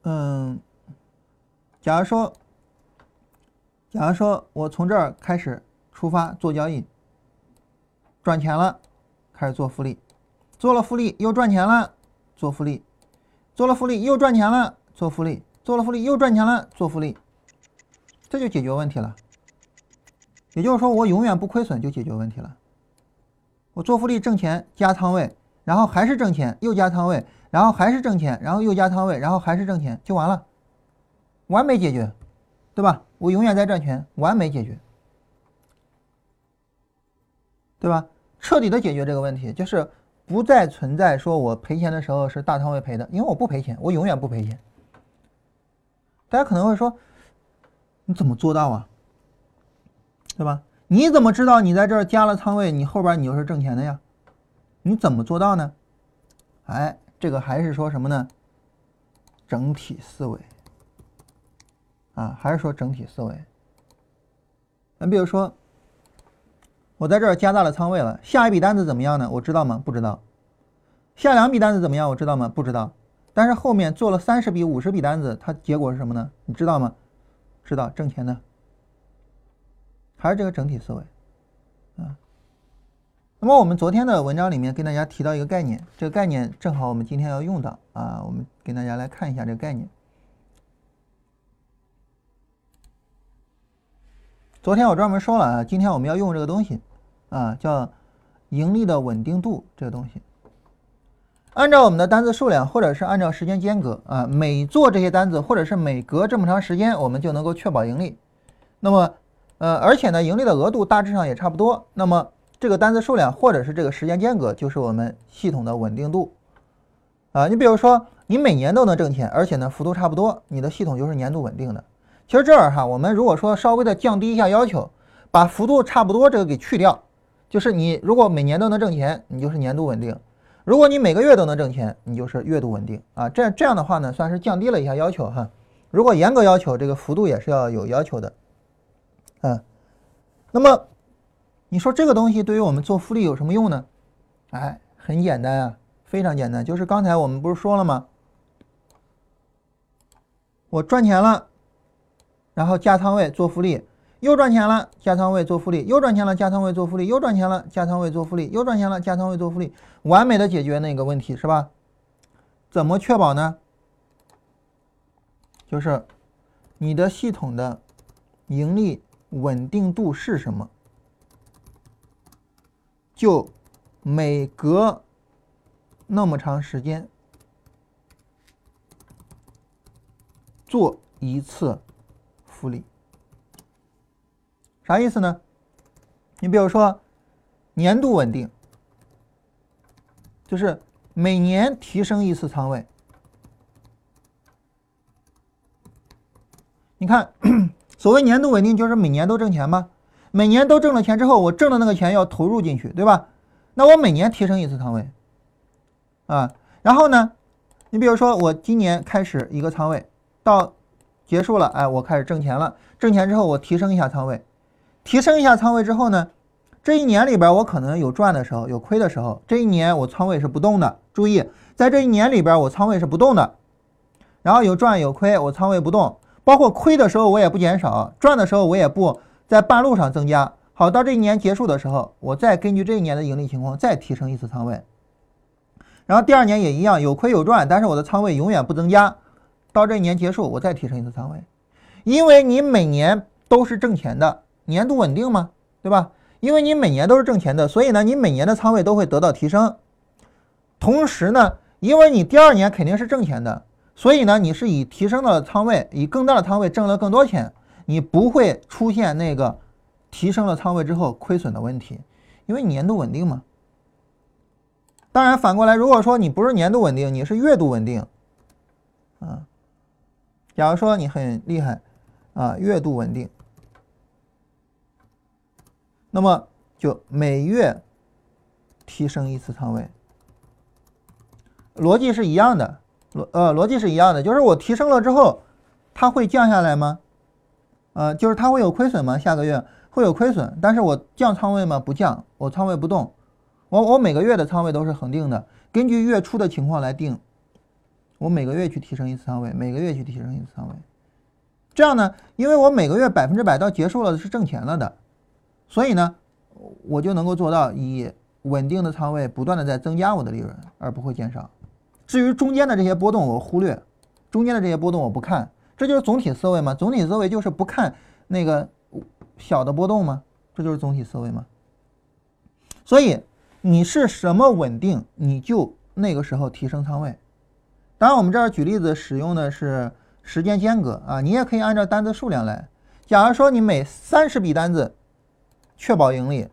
嗯，假如说，假如说我从这儿开始出发做交易。赚钱了，开始做复利，做了复利又赚钱了，做复利，做了复利又赚钱了，做复利，做了复利又赚钱了，做复利，这就解决问题了。也就是说，我永远不亏损就解决问题了。我做复利挣钱加仓位，然后还是挣钱又加仓位，然后还是挣钱，然后又加仓位，然后还是挣钱就完了，完美解决，对吧？我永远在赚钱，完美解决。对吧？彻底的解决这个问题，就是不再存在说我赔钱的时候是大仓位赔的，因为我不赔钱，我永远不赔钱。大家可能会说，你怎么做到啊？对吧？你怎么知道你在这儿加了仓位，你后边你就是挣钱的呀？你怎么做到呢？哎，这个还是说什么呢？整体思维啊，还是说整体思维。你比如说。我在这儿加大了仓位了，下一笔单子怎么样呢？我知道吗？不知道。下两笔单子怎么样？我知道吗？不知道。但是后面做了三十笔、五十笔单子，它结果是什么呢？你知道吗？知道，挣钱的。还是这个整体思维，啊。那么我们昨天的文章里面跟大家提到一个概念，这个概念正好我们今天要用到啊，我们跟大家来看一下这个概念。昨天我专门说了啊，今天我们要用这个东西啊，叫盈利的稳定度这个东西。按照我们的单子数量，或者是按照时间间隔啊，每做这些单子，或者是每隔这么长时间，我们就能够确保盈利。那么，呃，而且呢，盈利的额度大致上也差不多。那么，这个单子数量或者是这个时间间隔，就是我们系统的稳定度啊。你比如说，你每年都能挣钱，而且呢幅度差不多，你的系统就是年度稳定的。其实这儿哈，我们如果说稍微的降低一下要求，把幅度差不多这个给去掉，就是你如果每年都能挣钱，你就是年度稳定。如果你每个月都能挣钱，你就是月度稳定啊。这这样的话呢，算是降低了一下要求哈。如果严格要求，这个幅度也是要有要求的，嗯。那么你说这个东西对于我们做复利有什么用呢？哎，很简单啊，非常简单，就是刚才我们不是说了吗？我赚钱了，然后加仓位做复利。又赚钱了，加仓位做复利；又赚钱了，加仓位做复利；又赚钱了，加仓位做复利；又赚钱了，加仓位做复利，完美的解决那个问题，是吧？怎么确保呢？就是你的系统的盈利稳定度是什么？就每隔那么长时间做一次复利。啥意思呢？你比如说，年度稳定，就是每年提升一次仓位。你看，所谓年度稳定，就是每年都挣钱吗？每年都挣了钱之后，我挣的那个钱要投入进去，对吧？那我每年提升一次仓位，啊，然后呢，你比如说我今年开始一个仓位，到结束了，哎，我开始挣钱了，挣钱之后我提升一下仓位。提升一下仓位之后呢，这一年里边我可能有赚的时候，有亏的时候。这一年我仓位是不动的，注意，在这一年里边我仓位是不动的。然后有赚有亏，我仓位不动，包括亏的时候我也不减少，赚的时候我也不在半路上增加。好，到这一年结束的时候，我再根据这一年的盈利情况再提升一次仓位。然后第二年也一样，有亏有赚，但是我的仓位永远不增加。到这一年结束，我再提升一次仓位，因为你每年都是挣钱的。年度稳定吗？对吧？因为你每年都是挣钱的，所以呢，你每年的仓位都会得到提升。同时呢，因为你第二年肯定是挣钱的，所以呢，你是以提升的仓位，以更大的仓位挣了更多钱，你不会出现那个提升了仓位之后亏损的问题，因为年度稳定嘛。当然，反过来，如果说你不是年度稳定，你是月度稳定，啊，假如说你很厉害啊，月度稳定。那么就每月提升一次仓位，逻辑是一样的，逻呃逻辑是一样的，就是我提升了之后，它会降下来吗？呃，就是它会有亏损吗？下个月会有亏损，但是我降仓位吗？不降，我仓位不动，我我每个月的仓位都是恒定的，根据月初的情况来定，我每个月去提升一次仓位，每个月去提升一次仓位，这样呢，因为我每个月百分之百到结束了是挣钱了的。所以呢，我就能够做到以稳定的仓位不断的在增加我的利润，而不会减少。至于中间的这些波动，我忽略，中间的这些波动我不看，这就是总体思维嘛。总体思维就是不看那个小的波动吗？这就是总体思维嘛。所以你是什么稳定，你就那个时候提升仓位。当然，我们这儿举例子使用的是时间间隔啊，你也可以按照单子数量来。假如说你每三十笔单子。确保盈利，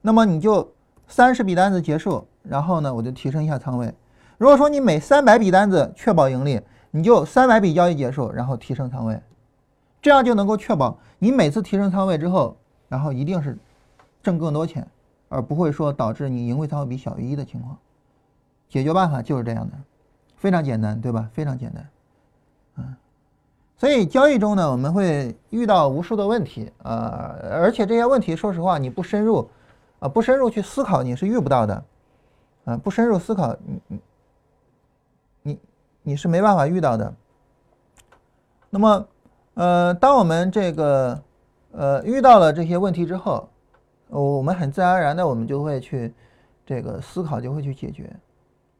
那么你就三十笔单子结束，然后呢，我就提升一下仓位。如果说你每三百笔单子确保盈利，你就三百笔交易结束，然后提升仓位，这样就能够确保你每次提升仓位之后，然后一定是挣更多钱，而不会说导致你盈亏仓位比小于一的情况。解决办法就是这样的，非常简单，对吧？非常简单，所以交易中呢，我们会遇到无数的问题啊，而且这些问题，说实话，你不深入，啊，不深入去思考，你是遇不到的，啊，不深入思考，你你你你是没办法遇到的。那么，呃，当我们这个呃遇到了这些问题之后，我们很自然而然的，我们就会去这个思考，就会去解决，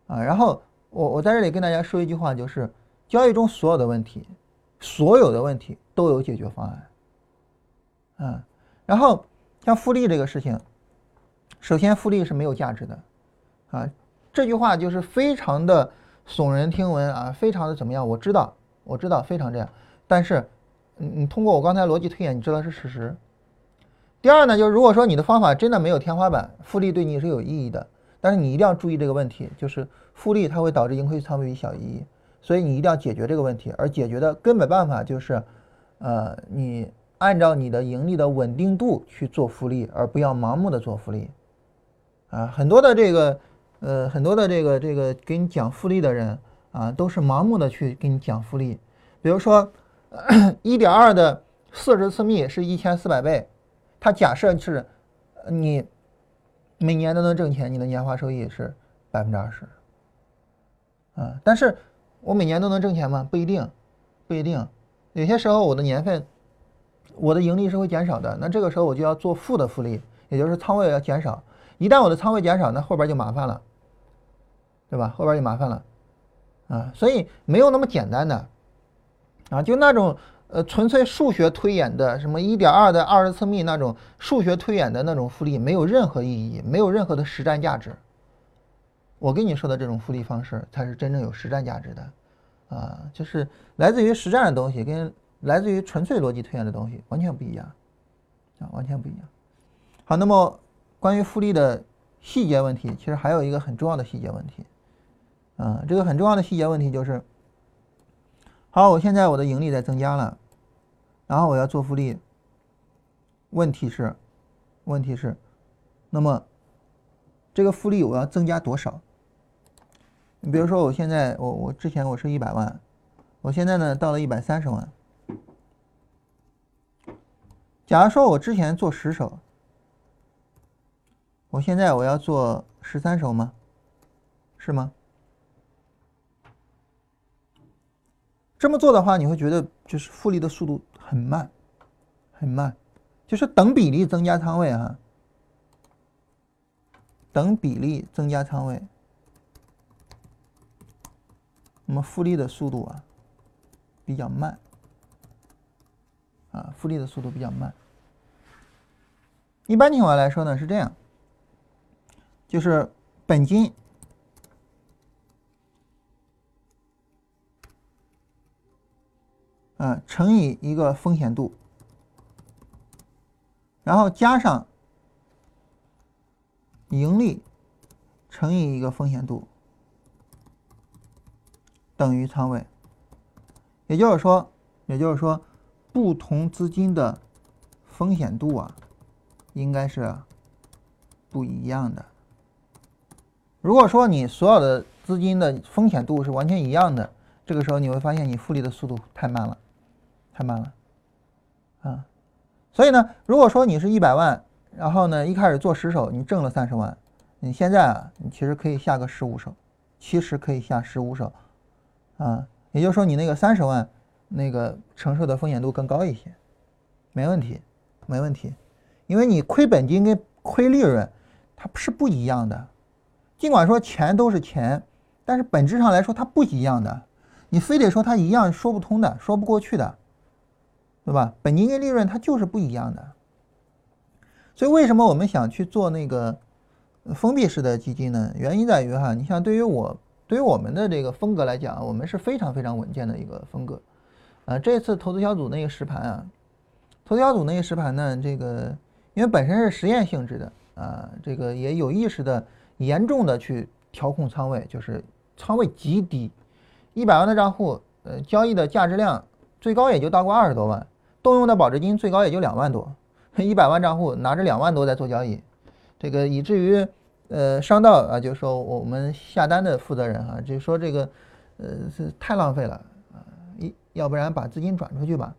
啊，然后我我在这里跟大家说一句话，就是交易中所有的问题。所有的问题都有解决方案，嗯。然后像复利这个事情，首先复利是没有价值的啊，这句话就是非常的耸人听闻啊，非常的怎么样？我知道，我知道非常这样，但是你你通过我刚才逻辑推演，你知道是事实。第二呢，就是如果说你的方法真的没有天花板，复利对你是有意义的，但是你一定要注意这个问题，就是复利它会导致盈亏仓位比小于一，所以你一定要解决这个问题，而解决的根本办法就是，呃，你按照你的盈利的稳定度去做复利，而不要盲目的做复利，啊，很多的这个，呃，很多的这个这个给你讲复利的人啊，都是盲目的去给你讲复利，比如说，一点二的四十次幂是一千四百倍。它假设是，你每年都能挣钱，你的年化收益是百分之二十，啊，但是我每年都能挣钱吗？不一定，不一定，有些时候我的年份，我的盈利是会减少的，那这个时候我就要做负的复利，也就是仓位要减少。一旦我的仓位减少，那后边就麻烦了，对吧？后边就麻烦了，啊，所以没有那么简单的，啊，就那种。呃，纯粹数学推演的什么一点二的二十次幂那种数学推演的那种复利没有任何意义，没有任何的实战价值。我跟你说的这种复利方式才是真正有实战价值的，啊，就是来自于实战的东西跟来自于纯粹逻辑推演的东西完全不一样，啊，完全不一样。好，那么关于复利的细节问题，其实还有一个很重要的细节问题，啊，这个很重要的细节问题就是。好，我现在我的盈利在增加了，然后我要做复利。问题是，问题是，那么这个复利我要增加多少？你比如说，我现在我我之前我是一百万，我现在呢到了一百三十万。假如说我之前做十手，我现在我要做十三手吗？是吗？这么做的话，你会觉得就是复利的速度很慢，很慢，就是等比例增加仓位哈，等比例增加仓位，那么复利的速度啊比较慢，啊，复利的速度比较慢。一般情况来说呢是这样，就是本金。嗯，乘以一个风险度，然后加上盈利乘以一个风险度，等于仓位。也就是说，也就是说，不同资金的风险度啊，应该是不一样的。如果说你所有的资金的风险度是完全一样的，这个时候你会发现你复利的速度太慢了。太慢了，啊，所以呢，如果说你是一百万，然后呢一开始做十手，你挣了三十万，你现在啊，你其实可以下个十五手，其实可以下十五手，啊，也就是说你那个三十万那个承受的风险度更高一些，没问题，没问题，因为你亏本金跟亏利润它是不一样的，尽管说钱都是钱，但是本质上来说它不一样的，你非得说它一样说不通的，说不过去的。对吧？本金跟利润它就是不一样的，所以为什么我们想去做那个封闭式的基金呢？原因在于哈，你像对于我对于我们的这个风格来讲，我们是非常非常稳健的一个风格。啊，这次投资小组那个实盘啊，投资小组那个实盘呢，这个因为本身是实验性质的啊，这个也有意识的严重的去调控仓位，就是仓位极低，一百万的账户，呃，交易的价值量最高也就到过二十多万。动用的保值金最高也就两万多，一百万账户拿着两万多在做交易，这个以至于呃商道啊就说我们下单的负责人哈就说这个呃是太浪费了啊，一要不然把资金转出去吧，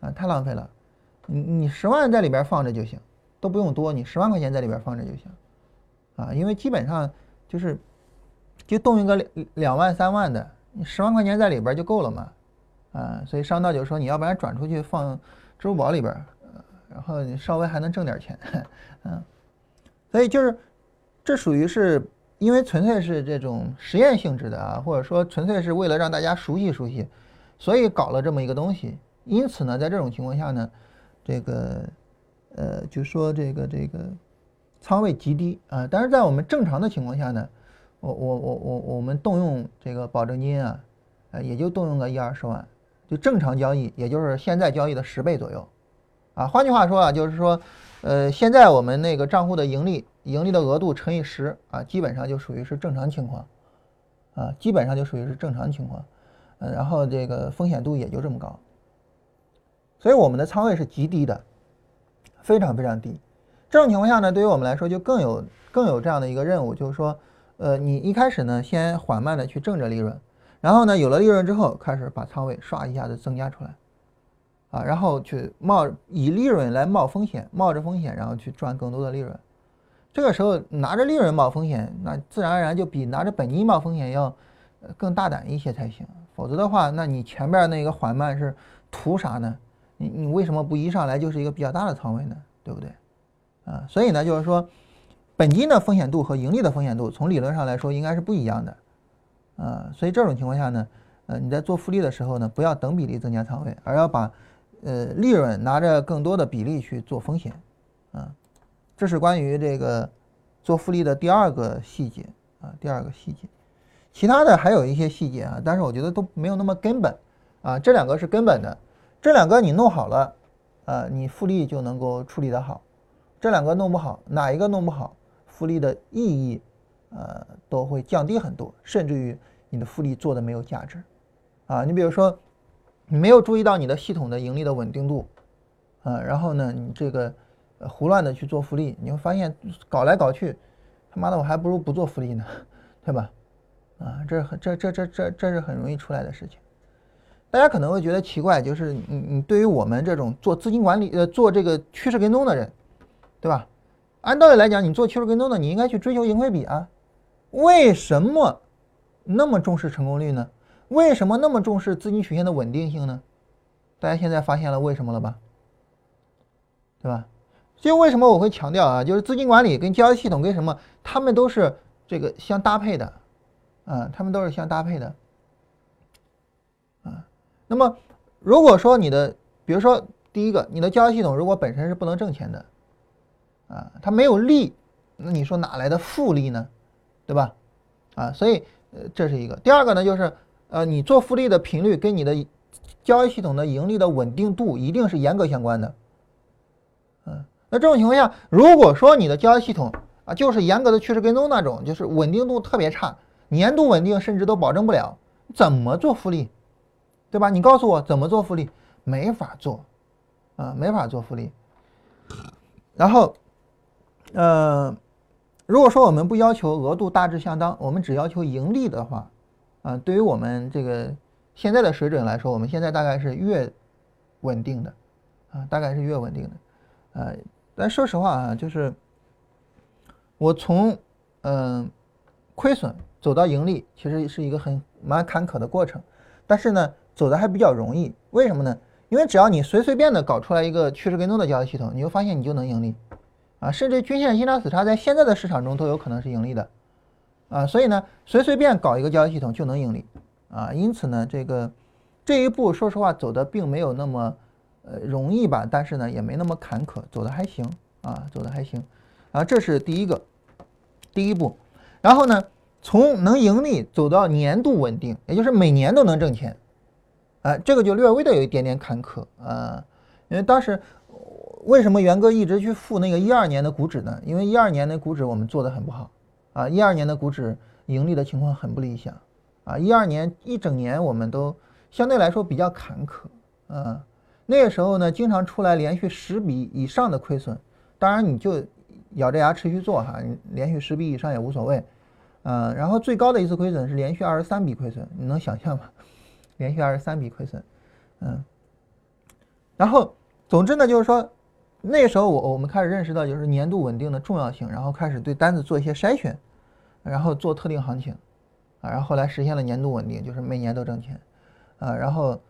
啊太浪费了，你你十万在里边放着就行，都不用多，你十万块钱在里边放着就行，啊因为基本上就是就动用个两两万三万的，你十万块钱在里边就够了嘛。啊，所以商道就说你要不然转出去放支付宝里边，然后你稍微还能挣点钱，嗯，所以就是这属于是因为纯粹是这种实验性质的啊，或者说纯粹是为了让大家熟悉熟悉，所以搞了这么一个东西。因此呢，在这种情况下呢，这个呃，就说这个这个仓位极低啊。但是在我们正常的情况下呢，我我我我我们动用这个保证金啊，呃，也就动用个一二十万，就正常交易，也就是现在交易的十倍左右啊。换句话说啊，就是说，呃，现在我们那个账户的盈利盈利的额度乘以十啊，基本上就属于是正常情况啊，基本上就属于是正常情况。嗯，然后这个风险度也就这么高。所以我们的仓位是极低的，非常非常低。这种情况下呢，对于我们来说就更有更有这样的一个任务，就是说，呃，你一开始呢，先缓慢的去挣着利润，然后呢，有了利润之后，开始把仓位唰一下子增加出来，啊，然后去冒以利润来冒风险，冒着风险，然后去赚更多的利润。这个时候拿着利润冒风险，那自然而然就比拿着本金冒风险要更大胆一些才行。否则的话，那你前边那个缓慢是图啥呢？你你为什么不一上来就是一个比较大的仓位呢？对不对？啊，所以呢，就是说，本金的风险度和盈利的风险度，从理论上来说应该是不一样的，啊，所以这种情况下呢，呃，你在做复利的时候呢，不要等比例增加仓位，而要把呃利润拿着更多的比例去做风险，啊，这是关于这个做复利的第二个细节啊，第二个细节，其他的还有一些细节啊，但是我觉得都没有那么根本啊，这两个是根本的。这两个你弄好了，呃，你复利就能够处理得好。这两个弄不好，哪一个弄不好，复利的意义，呃，都会降低很多，甚至于你的复利做的没有价值。啊，你比如说，你没有注意到你的系统的盈利的稳定度，啊，然后呢，你这个胡乱的去做复利，你会发现搞来搞去，他妈的我还不如不做复利呢，对吧？啊，这很这这这这这是很容易出来的事情。大家可能会觉得奇怪，就是你你对于我们这种做资金管理呃做这个趋势跟踪的人，对吧？按道理来讲，你做趋势跟踪的，你应该去追求盈亏比啊。为什么那么重视成功率呢？为什么那么重视资金曲线的稳定性呢？大家现在发现了为什么了吧？对吧？就为什么我会强调啊？就是资金管理跟交易系统跟什么，他们都是这个相搭配的，啊，他们都是相搭配的。啊那么，如果说你的，比如说第一个，你的交易系统如果本身是不能挣钱的，啊，它没有利，那你说哪来的复利呢？对吧？啊，所以呃，这是一个。第二个呢，就是呃，你做复利的频率跟你的交易系统的盈利的稳定度一定是严格相关的。嗯，那这种情况下，如果说你的交易系统啊，就是严格的趋势跟踪那种，就是稳定度特别差，年度稳定甚至都保证不了，怎么做复利？对吧？你告诉我怎么做复利？没法做，啊，没法做复利。然后，呃，如果说我们不要求额度大致相当，我们只要求盈利的话，啊，对于我们这个现在的水准来说，我们现在大概是越稳定的，啊，大概是越稳定的，呃，但说实话啊，就是我从嗯亏损走到盈利，其实是一个很蛮坎坷的过程，但是呢。走的还比较容易，为什么呢？因为只要你随随便的搞出来一个趋势跟踪的交易系统，你就发现你就能盈利，啊，甚至均线新差死差在现在的市场中都有可能是盈利的，啊，所以呢，随随便搞一个交易系统就能盈利，啊，因此呢，这个这一步说实话走的并没有那么呃容易吧，但是呢也没那么坎坷，走的还行，啊，走的还行，啊，这是第一个第一步，然后呢，从能盈利走到年度稳定，也就是每年都能挣钱。啊，这个就略微的有一点点坎坷啊，因为当时为什么元哥一直去付那个一二年的股指呢？因为一二年的股指我们做的很不好啊，一二年的股指盈利的情况很不理想啊，一二年一整年我们都相对来说比较坎坷啊，那个时候呢经常出来连续十笔以上的亏损，当然你就咬着牙持续做哈，连续十笔以上也无所谓，嗯，然后最高的一次亏损是连续二十三笔亏损，你能想象吗？连续二十三笔亏损，嗯，然后总之呢，就是说那时候我我们开始认识到就是年度稳定的重要性，然后开始对单子做一些筛选，然后做特定行情，啊，然后后来实现了年度稳定，就是每年都挣钱，啊，然后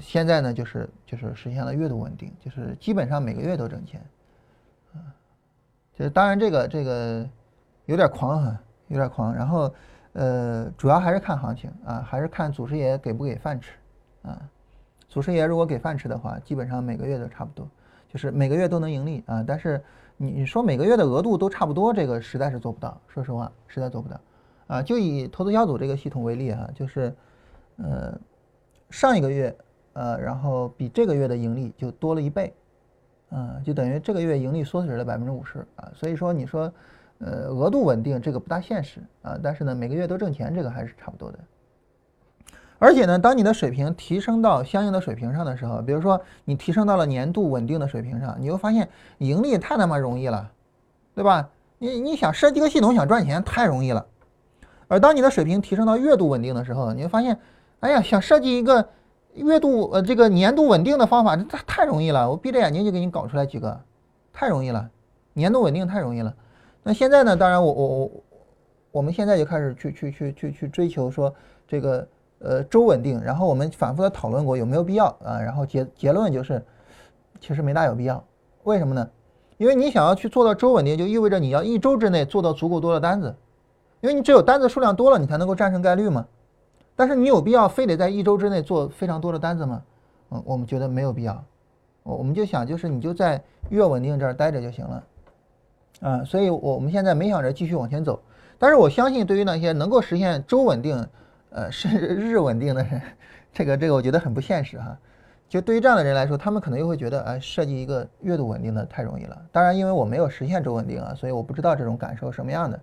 现在呢就是就是实现了月度稳定，就是基本上每个月都挣钱，啊，就是当然这个这个有点狂哈，有点狂，然后。呃，主要还是看行情啊，还是看祖师爷给不给饭吃啊。祖师爷如果给饭吃的话，基本上每个月都差不多。就是每个月都能盈利啊。但是你你说每个月的额度都差不多，这个实在是做不到，说实话，实在做不到啊。就以投资小组这个系统为例哈，就是呃上一个月呃，然后比这个月的盈利就多了一倍，啊，就等于这个月盈利缩水了百分之五十啊。所以说你说呃额度稳定这个不大现实啊，但是呢每个月都挣钱这个还是差不多的。而且呢，当你的水平提升到相应的水平上的时候，比如说你提升到了年度稳定的水平上，你会发现盈利太他妈容易了，对吧？你你想设计个系统想赚钱太容易了。而当你的水平提升到月度稳定的时候，你会发现，哎呀，想设计一个月度呃这个年度稳定的方法，这太太容易了，我闭着眼睛就给你搞出来几个，太容易了，年度稳定太容易了。那现在呢？当然我我我我们现在就开始去去去去去追求说这个。呃，周稳定，然后我们反复的讨论过有没有必要啊？然后结结论就是，其实没大有必要。为什么呢？因为你想要去做到周稳定，就意味着你要一周之内做到足够多的单子，因为你只有单子数量多了，你才能够战胜概率嘛。但是你有必要非得在一周之内做非常多的单子吗？嗯，我们觉得没有必要。我我们就想，就是你就在月稳定这儿待着就行了。啊，所以我们现在没想着继续往前走。但是我相信，对于那些能够实现周稳定。呃，是 日稳定的人，这个这个我觉得很不现实哈。就对于这样的人来说，他们可能又会觉得，哎，设计一个月度稳定的太容易了。当然，因为我没有实现周稳定啊，所以我不知道这种感受什么样的。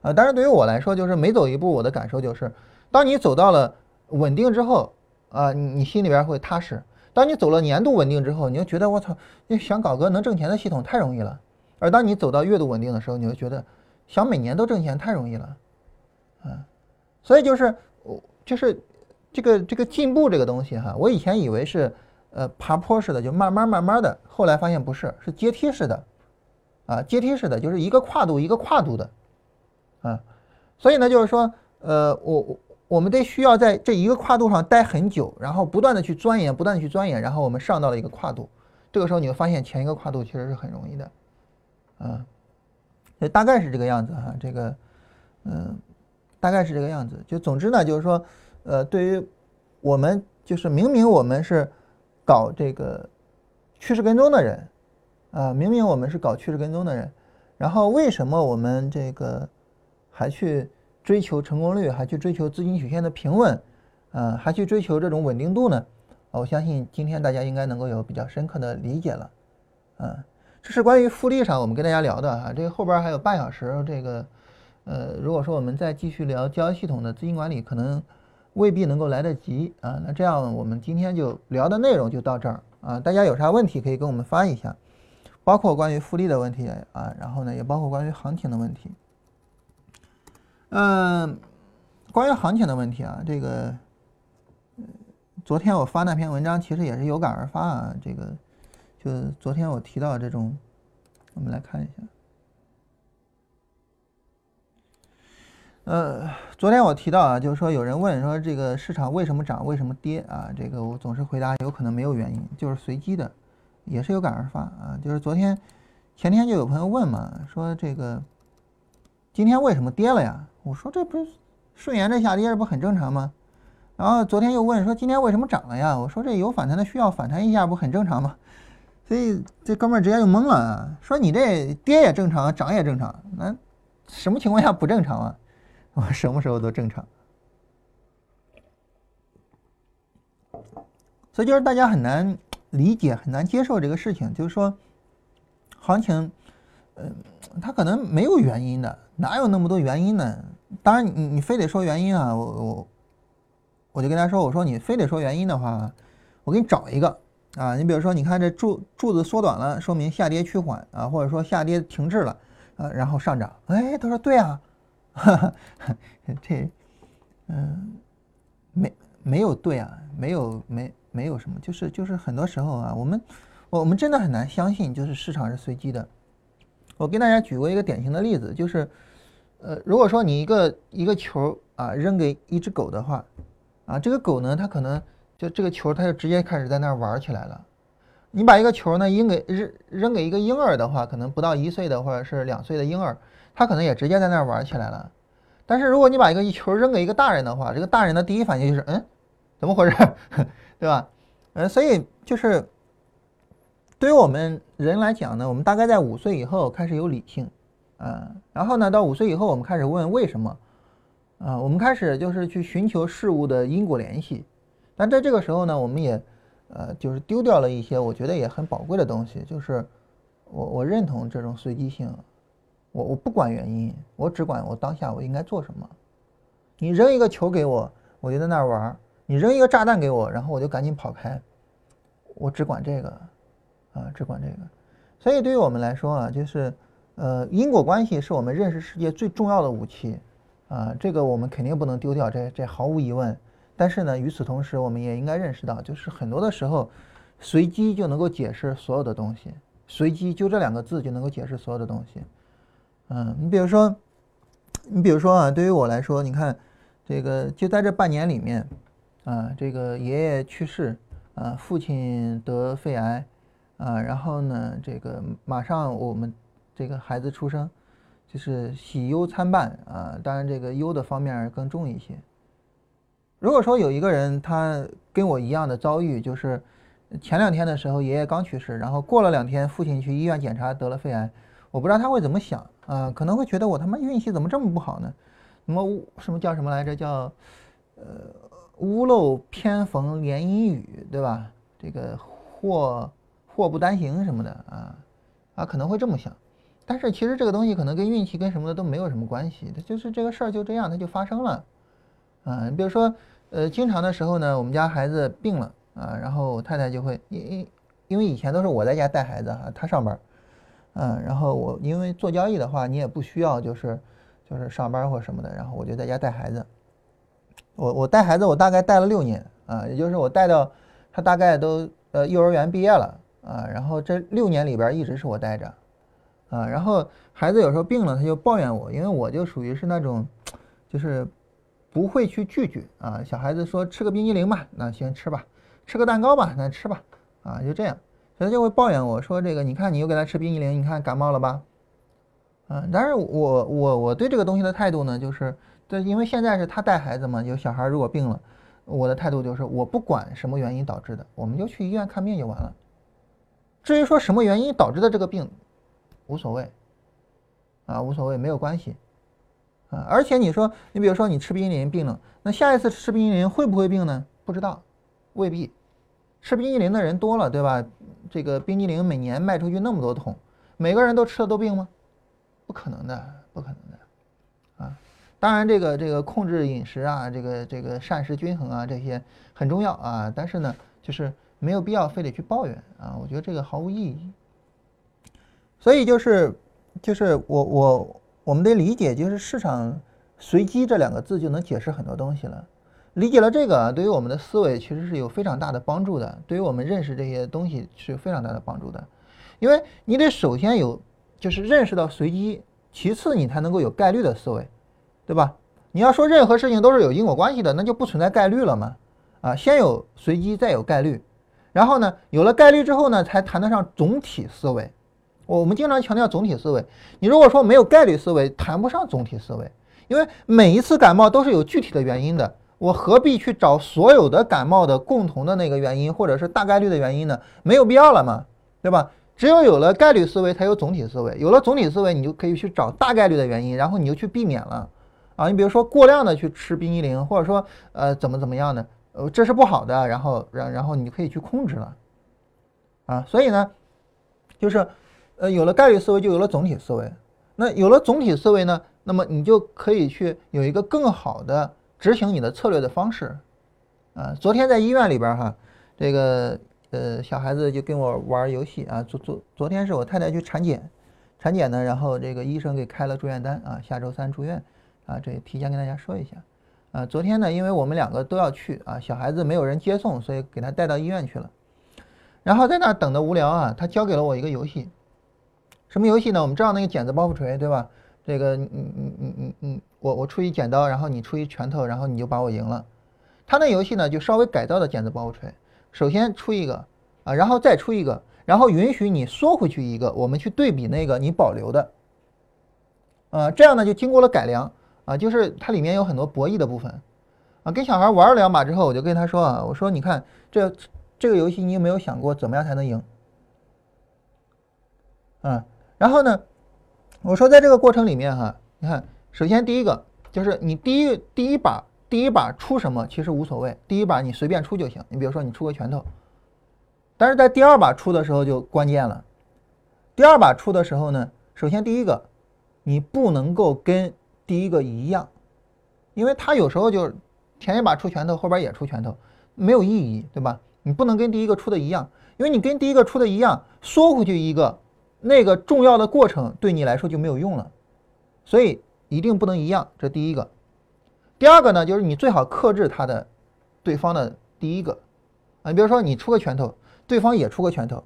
啊，当然对于我来说，就是每走一步，我的感受就是，当你走到了稳定之后，啊，你你心里边会踏实。当你走了年度稳定之后，你就觉得我操，你想搞个能挣钱的系统太容易了。而当你走到月度稳定的时候，你就觉得想每年都挣钱太容易了，嗯，所以就是。就是这个这个进步这个东西哈，我以前以为是呃爬坡式的，就慢慢慢慢的，后来发现不是，是阶梯式的，啊阶梯式的，就是一个跨度一个跨度的，啊，所以呢就是说呃我我我们得需要在这一个跨度上待很久，然后不断的去钻研，不断的去钻研，然后我们上到了一个跨度，这个时候你会发现前一个跨度其实是很容易的，啊，大概是这个样子哈，这个嗯。大概是这个样子，就总之呢，就是说，呃，对于我们就是明明我们是搞这个趋势跟踪的人，啊，明明我们是搞趋势跟踪的人，然后为什么我们这个还去追求成功率，还去追求资金曲线的平稳，啊，还去追求这种稳定度呢？我相信今天大家应该能够有比较深刻的理解了，啊，这是关于复利上我们跟大家聊的啊，这个后边还有半小时这个。呃，如果说我们再继续聊交易系统的资金管理，可能未必能够来得及啊。那这样我们今天就聊的内容就到这儿啊。大家有啥问题可以跟我们发一下，包括关于复利的问题啊，然后呢也包括关于行情的问题。嗯，关于行情的问题啊，这个昨天我发那篇文章其实也是有感而发啊。这个就昨天我提到这种，我们来看一下。呃，昨天我提到啊，就是说有人问说这个市场为什么涨，为什么跌啊？这个我总是回答有可能没有原因，就是随机的，也是有感而发啊。就是昨天、前天就有朋友问嘛，说这个今天为什么跌了呀？我说这不是顺延着下跌，这不很正常吗？然后昨天又问说今天为什么涨了呀？我说这有反弹的需要，反弹一下不很正常吗？所以这哥们儿直接就懵了啊，说你这跌也正常，涨也正常，那什么情况下不正常啊？我 什么时候都正常，所以就是大家很难理解、很难接受这个事情。就是说，行情，嗯，它可能没有原因的，哪有那么多原因呢？当然，你你非得说原因啊，我我我就跟他说，我说你非得说原因的话，我给你找一个啊。你比如说，你看这柱柱子缩短了，说明下跌趋缓啊，或者说下跌停滞了啊，然后上涨。哎，他说对啊。哈哈，这，嗯，没没有对啊，没有没没有什么，就是就是很多时候啊，我们我们真的很难相信，就是市场是随机的。我给大家举过一个典型的例子，就是，呃，如果说你一个一个球啊扔给一只狗的话，啊，这个狗呢，它可能就这个球，它就直接开始在那儿玩起来了。你把一个球呢扔给扔扔给一个婴儿的话，可能不到一岁的或者是两岁的婴儿。他可能也直接在那儿玩起来了，但是如果你把一个球扔给一个大人的话，这个大人的第一反应就是，嗯，怎么回事，对吧？嗯，所以就是对于我们人来讲呢，我们大概在五岁以后开始有理性，啊，然后呢，到五岁以后我们开始问为什么，啊，我们开始就是去寻求事物的因果联系，但在这个时候呢，我们也，呃，就是丢掉了一些我觉得也很宝贵的东西，就是我我认同这种随机性，我我不管原因，我只管我当下我应该做什么。你扔一个球给我，我就在那儿玩；你扔一个炸弹给我，然后我就赶紧跑开。我只管这个，啊，只管这个。所以对于我们来说啊，就是，呃，因果关系是我们认识世界最重要的武器，啊，这个我们肯定不能丢掉，这这毫无疑问。但是呢，与此同时，我们也应该认识到，就是很多的时候，随机就能够解释所有的东西，随机就这两个字就能够解释所有的东西。嗯，你比如说，你比如说啊，对于我来说，你看。这个就在这半年里面，啊，这个爷爷去世，啊，父亲得肺癌，啊，然后呢，这个马上我们这个孩子出生，就是喜忧参半啊。当然，这个忧的方面更重一些。如果说有一个人他跟我一样的遭遇，就是前两天的时候爷爷刚去世，然后过了两天父亲去医院检查得了肺癌，我不知道他会怎么想啊？可能会觉得我他妈运气怎么这么不好呢？什么什么叫什么来着？叫，呃，屋漏偏逢连阴雨，对吧？这个祸祸不单行什么的啊，啊可能会这么想，但是其实这个东西可能跟运气跟什么的都没有什么关系，它就是这个事儿就这样，它就发生了，啊，你比如说，呃，经常的时候呢，我们家孩子病了啊，然后我太太就会因因因为以前都是我在家带孩子哈，她上班，嗯，然后我因为做交易的话，你也不需要就是。就是上班或什么的，然后我就在家带孩子。我我带孩子，我大概带了六年啊，也就是我带到他大概都呃幼儿园毕业了啊，然后这六年里边一直是我带着啊。然后孩子有时候病了，他就抱怨我，因为我就属于是那种就是不会去拒绝啊。小孩子说吃个冰激凌吧，那行吃吧；吃个蛋糕吧，那吃吧啊，就这样，他就会抱怨我说这个，你看你又给他吃冰激凌，你看感冒了吧？嗯，但是我我我对这个东西的态度呢，就是对，因为现在是他带孩子嘛，有小孩如果病了，我的态度就是我不管什么原因导致的，我们就去医院看病就完了。至于说什么原因导致的这个病，无所谓，啊，无所谓，没有关系，啊，而且你说，你比如说你吃冰激凌病了，那下一次吃冰激凌会不会病呢？不知道，未必。吃冰激凌的人多了，对吧？这个冰激凌每年卖出去那么多桶，每个人都吃了都病吗？不可能的，不可能的，啊，当然这个这个控制饮食啊，这个这个膳食均衡啊，这些很重要啊，但是呢，就是没有必要非得去抱怨啊，我觉得这个毫无意义。所以就是就是我我我们得理解，就是市场随机这两个字就能解释很多东西了。理解了这个，对于我们的思维其实是有非常大的帮助的，对于我们认识这些东西是有非常大的帮助的，因为你得首先有。就是认识到随机，其次你才能够有概率的思维，对吧？你要说任何事情都是有因果关系的，那就不存在概率了嘛？啊，先有随机，再有概率，然后呢，有了概率之后呢，才谈得上总体思维。我们经常强调总体思维，你如果说没有概率思维，谈不上总体思维，因为每一次感冒都是有具体的原因的，我何必去找所有的感冒的共同的那个原因，或者是大概率的原因呢？没有必要了嘛，对吧？只有有了概率思维，才有总体思维。有了总体思维，你就可以去找大概率的原因，然后你就去避免了。啊，你比如说过量的去吃冰激凌，或者说呃怎么怎么样的，呃这是不好的。然后然然后你就可以去控制了。啊，所以呢，就是呃有了概率思维，就有了总体思维。那有了总体思维呢，那么你就可以去有一个更好的执行你的策略的方式。啊，昨天在医院里边哈，这个。呃，小孩子就跟我玩游戏啊。昨昨昨天是我太太去产检，产检呢，然后这个医生给开了住院单啊，下周三住院啊。这提前跟大家说一下啊。昨天呢，因为我们两个都要去啊，小孩子没有人接送，所以给他带到医院去了。然后在那等的无聊啊，他交给了我一个游戏，什么游戏呢？我们知道那个剪子包袱锤对吧？这个嗯嗯嗯嗯嗯，我我出一剪刀，然后你出一拳头，然后你就把我赢了。他那游戏呢，就稍微改造的剪子包袱锤。首先出一个啊，然后再出一个，然后允许你缩回去一个，我们去对比那个你保留的，啊，这样呢就经过了改良啊，就是它里面有很多博弈的部分啊。跟小孩玩了两把之后，我就跟他说啊，我说你看这这个游戏你有没有想过怎么样才能赢啊，然后呢，我说在这个过程里面哈，你看，首先第一个就是你第一第一把第一把出什么其实无所谓，第一把你随便出就行。你比如说你出个拳头，但是在第二把出的时候就关键了。第二把出的时候呢，首先第一个，你不能够跟第一个一样，因为他有时候就前一把出拳头，后边也出拳头，没有意义，对吧？你不能跟第一个出的一样，因为你跟第一个出的一样，缩回去一个，那个重要的过程对你来说就没有用了，所以一定不能一样，这第一个。第二个呢，就是你最好克制他的对方的第一个啊，你比如说你出个拳头，对方也出个拳头，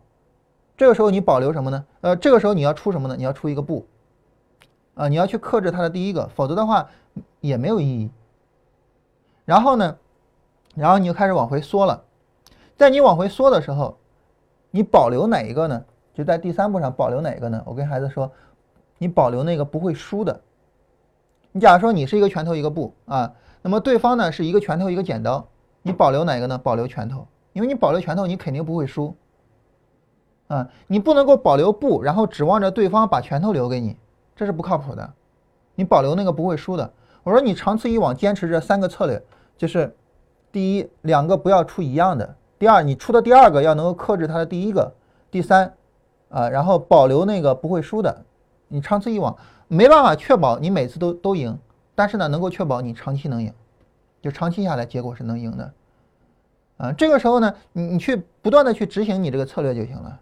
这个时候你保留什么呢？呃，这个时候你要出什么呢？你要出一个布啊，你要去克制他的第一个，否则的话也没有意义。然后呢，然后你就开始往回缩了。在你往回缩的时候，你保留哪一个呢？就在第三步上保留哪个呢？我跟孩子说，你保留那个不会输的。你假如说你是一个拳头一个布啊，那么对方呢是一个拳头一个剪刀，你保留哪个呢？保留拳头，因为你保留拳头，你肯定不会输啊。你不能够保留布，然后指望着对方把拳头留给你，这是不靠谱的。你保留那个不会输的。我说你长此以往坚持这三个策略，就是第一，两个不要出一样的。第二，你出的第二个要能够克制他的第一个，第三，啊，然后保留那个不会输的，你长此以往没办法确保你每次都都赢，但是呢，能够确保你长期能赢，就长期下来结果是能赢的，啊，这个时候呢，你你去不断的去执行你这个策略就行了。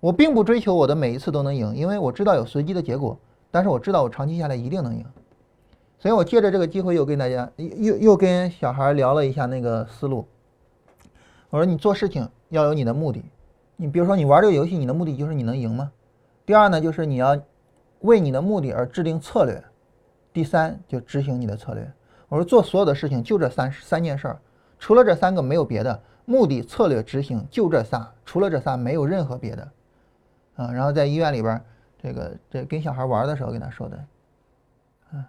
我并不追求我的每一次都能赢，因为我知道有随机的结果，但是我知道我长期下来一定能赢，所以我借着这个机会又跟大家又又跟小孩聊了一下那个思路。我说你做事情要有你的目的，你比如说你玩这个游戏，你的目的就是你能赢吗？第二呢，就是你要为你的目的而制定策略。第三就执行你的策略。我说做所有的事情就这三三件事儿，除了这三个没有别的，目的、策略、执行就这仨，除了这仨没有任何别的。啊，然后在医院里边，这个这跟小孩玩的时候跟他说的，嗯，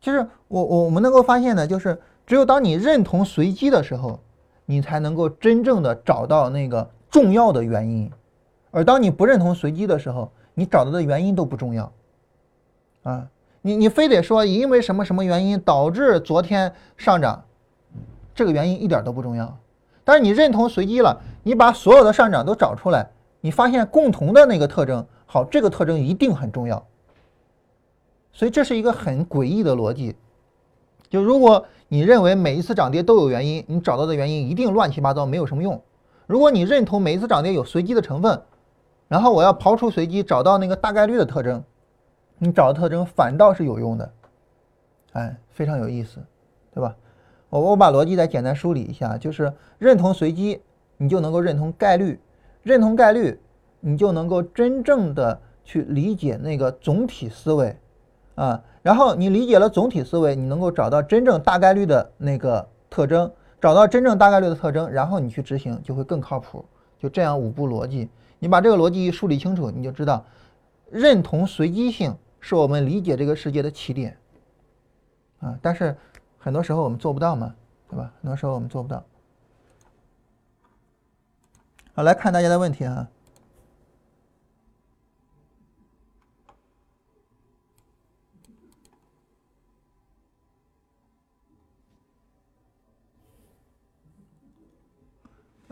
就是我我我们能够发现呢，就是只有当你认同随机的时候。你才能够真正的找到那个重要的原因，而当你不认同随机的时候，你找到的原因都不重要，啊，你你非得说因为什么什么原因导致昨天上涨，这个原因一点都不重要。但是你认同随机了，你把所有的上涨都找出来，你发现共同的那个特征，好，这个特征一定很重要。所以这是一个很诡异的逻辑，就如果。你认为每一次涨跌都有原因，你找到的原因一定乱七八糟，没有什么用。如果你认同每一次涨跌有随机的成分，然后我要刨除随机，找到那个大概率的特征，你找的特征反倒是有用的，哎，非常有意思，对吧？我我把逻辑再简单梳理一下，就是认同随机，你就能够认同概率，认同概率，你就能够真正的去理解那个总体思维。啊，然后你理解了总体思维，你能够找到真正大概率的那个特征，找到真正大概率的特征，然后你去执行就会更靠谱。就这样五步逻辑，你把这个逻辑一梳理清楚，你就知道，认同随机性是我们理解这个世界的起点。啊，但是很多时候我们做不到嘛，对吧？很多时候我们做不到。好，来看大家的问题啊。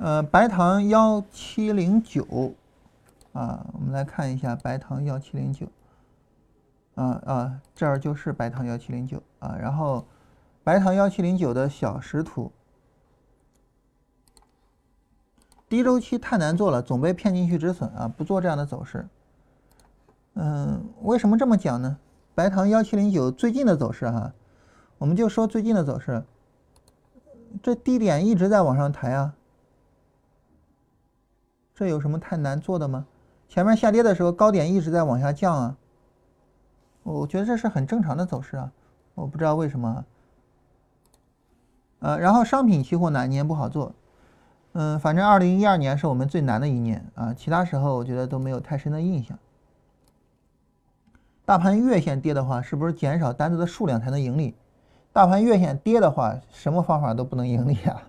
呃，白糖幺七零九，啊，我们来看一下白糖幺七零九，啊啊，这儿就是白糖幺七零九啊，然后白糖幺七零九的小时图，低周期太难做了，总被骗进去止损啊，不做这样的走势。嗯，为什么这么讲呢？白糖幺七零九最近的走势哈，我们就说最近的走势，这低点一直在往上抬啊。这有什么太难做的吗？前面下跌的时候，高点一直在往下降啊。我觉得这是很正常的走势啊。我不知道为什么。呃，然后商品期货哪一年不好做？嗯，反正二零一二年是我们最难的一年啊。其他时候我觉得都没有太深的印象。大盘月线跌的话，是不是减少单子的数量才能盈利？大盘月线跌的话，什么方法都不能盈利啊。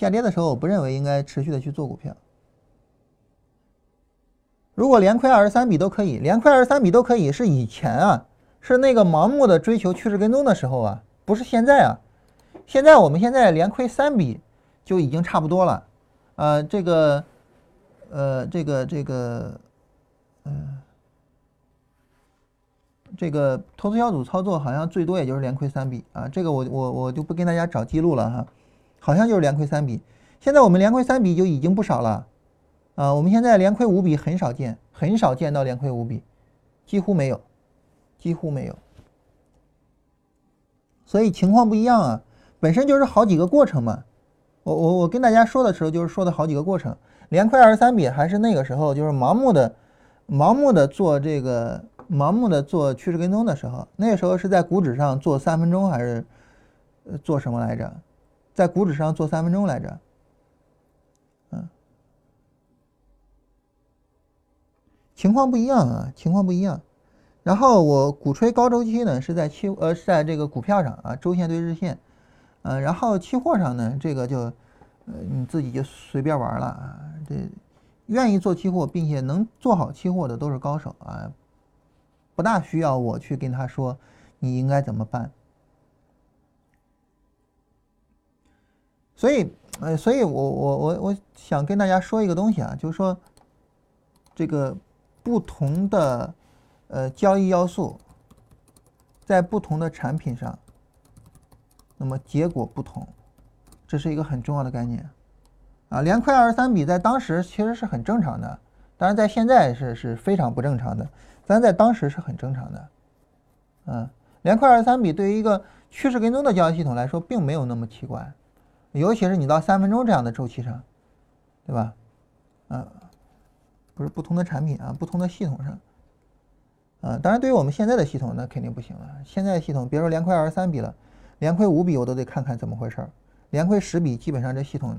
下跌的时候，我不认为应该持续的去做股票。如果连亏二十三笔都可以，连亏二十三笔都可以，是以前啊，是那个盲目的追求趋势跟踪的时候啊，不是现在啊。现在我们现在连亏三笔就已经差不多了，呃，这个，呃，这个这个，嗯，这个投资小组操作好像最多也就是连亏三笔啊，这个我我我就不跟大家找记录了哈，好像就是连亏三笔。现在我们连亏三笔就已经不少了。啊，我们现在连亏五笔很少见，很少见到连亏五笔，几乎没有，几乎没有。所以情况不一样啊，本身就是好几个过程嘛。我我我跟大家说的时候，就是说的好几个过程。连亏二十三笔还是那个时候，就是盲目的、盲目的做这个、盲目的做趋势跟踪的时候。那个时候是在股指上做三分钟还是呃做什么来着？在股指上做三分钟来着。嗯情况不一样啊，情况不一样。然后我鼓吹高周期呢，是在期呃是在这个股票上啊，周线对日线，嗯，然后期货上呢，这个就呃你自己就随便玩了啊。这愿意做期货并且能做好期货的都是高手啊，不大需要我去跟他说你应该怎么办。所以呃，所以我我我我想跟大家说一个东西啊，就是说这个。不同的呃交易要素，在不同的产品上，那么结果不同，这是一个很重要的概念啊。连亏二十三笔在当时其实是很正常的，当然在现在是是非常不正常的，但在当时是很正常的。嗯，连亏二十三笔对于一个趋势跟踪的交易系统来说，并没有那么奇怪，尤其是你到三分钟这样的周期上，对吧？啊。不是不同的产品啊，不同的系统上，啊，当然对于我们现在的系统那肯定不行了。现在系统别说连亏二十三笔了，连亏五笔我都得看看怎么回事儿，连亏十笔基本上这系统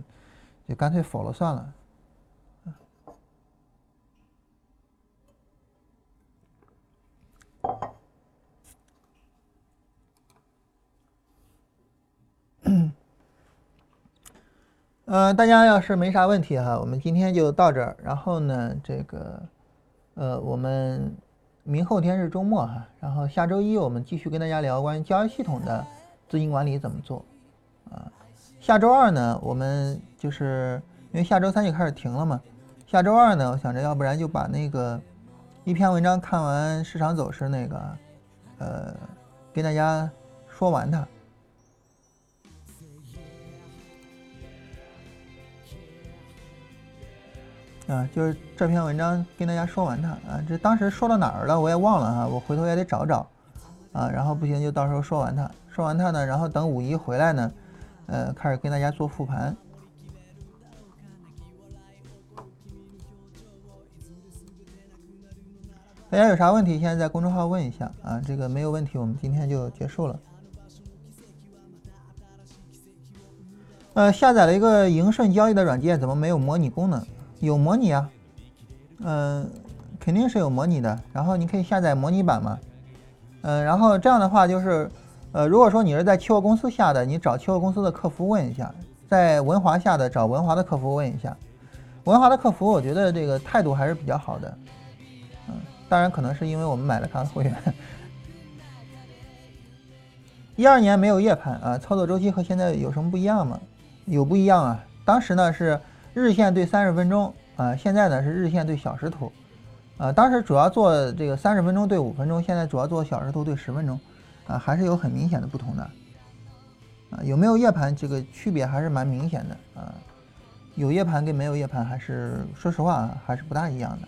就干脆否了算了。呃，大家要是没啥问题哈，我们今天就到这儿。然后呢，这个，呃，我们明后天是周末哈，然后下周一我们继续跟大家聊关于交易系统的资金管理怎么做啊。下周二呢，我们就是因为下周三就开始停了嘛，下周二呢，我想着要不然就把那个一篇文章看完市场走势那个，呃，跟大家说完它。啊，就是这篇文章跟大家说完它啊，这当时说到哪儿了我也忘了哈，我回头也得找找啊，然后不行就到时候说完它，说完它呢，然后等五一回来呢，呃，开始跟大家做复盘。大家有啥问题，现在在公众号问一下啊，这个没有问题，我们今天就结束了。呃，下载了一个盈顺交易的软件，怎么没有模拟功能？有模拟啊，嗯，肯定是有模拟的。然后你可以下载模拟版嘛，嗯，然后这样的话就是，呃，如果说你是在期货公司下的，你找期货公司的客服问一下；在文华下的，找文华的客服问一下。文华的客服我觉得这个态度还是比较好的，嗯，当然可能是因为我们买了他的会员。一二年没有夜盘啊，操作周期和现在有什么不一样吗？有不一样啊，当时呢是。日线对三十分钟啊，现在呢是日线对小时图，啊，当时主要做这个三十分钟对五分钟，现在主要做小时图对十分钟，啊，还是有很明显的不同的，啊，有没有夜盘这个区别还是蛮明显的啊，有夜盘跟没有夜盘还是说实话还是不大一样的。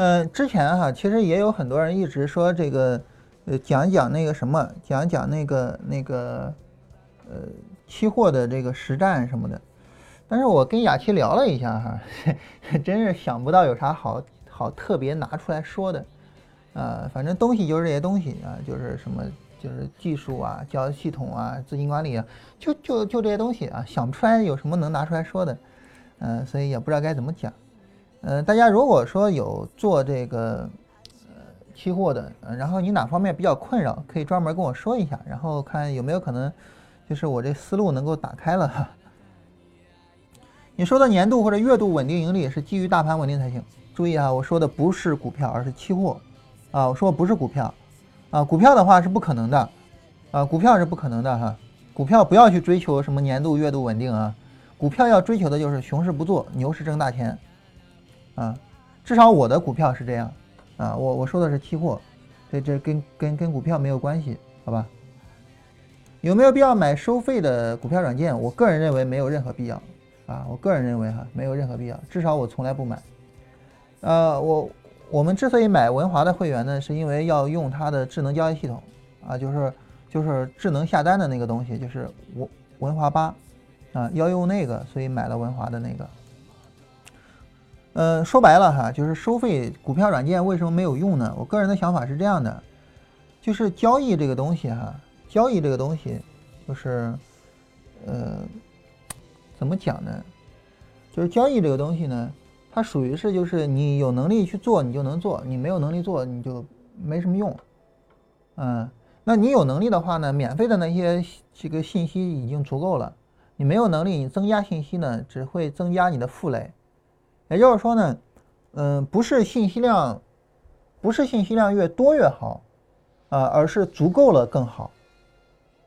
嗯，之前哈，其实也有很多人一直说这个，呃，讲讲那个什么，讲讲那个那个，呃，期货的这个实战什么的。但是我跟雅琪聊了一下哈，真是想不到有啥好好特别拿出来说的。呃，反正东西就是这些东西啊，就是什么就是技术啊、交易系统啊、资金管理啊，就就就这些东西啊，想不出来有什么能拿出来说的，嗯，所以也不知道该怎么讲。嗯，大家如果说有做这个呃期货的，然后你哪方面比较困扰，可以专门跟我说一下，然后看有没有可能，就是我这思路能够打开了哈。你说的年度或者月度稳定盈利是基于大盘稳定才行。注意啊，我说的不是股票，而是期货啊。我说不是股票啊，股票的话是不可能的啊，股票是不可能的哈。股票不要去追求什么年度、月度稳定啊，股票要追求的就是熊市不做，牛市挣大钱。啊，至少我的股票是这样，啊，我我说的是期货，这这跟跟跟股票没有关系，好吧？有没有必要买收费的股票软件？我个人认为没有任何必要，啊，我个人认为哈没有任何必要，至少我从来不买。呃，我我们之所以买文华的会员呢，是因为要用它的智能交易系统，啊，就是就是智能下单的那个东西，就是文文华八，啊，要用那个，所以买了文华的那个。嗯，说白了哈，就是收费股票软件为什么没有用呢？我个人的想法是这样的，就是交易这个东西哈，交易这个东西，就是，呃，怎么讲呢？就是交易这个东西呢，它属于是就是你有能力去做你就能做，你没有能力做你就没什么用。嗯，那你有能力的话呢，免费的那些这个信息已经足够了，你没有能力，你增加信息呢，只会增加你的负累。也就是说呢，嗯，不是信息量，不是信息量越多越好，啊，而是足够了更好，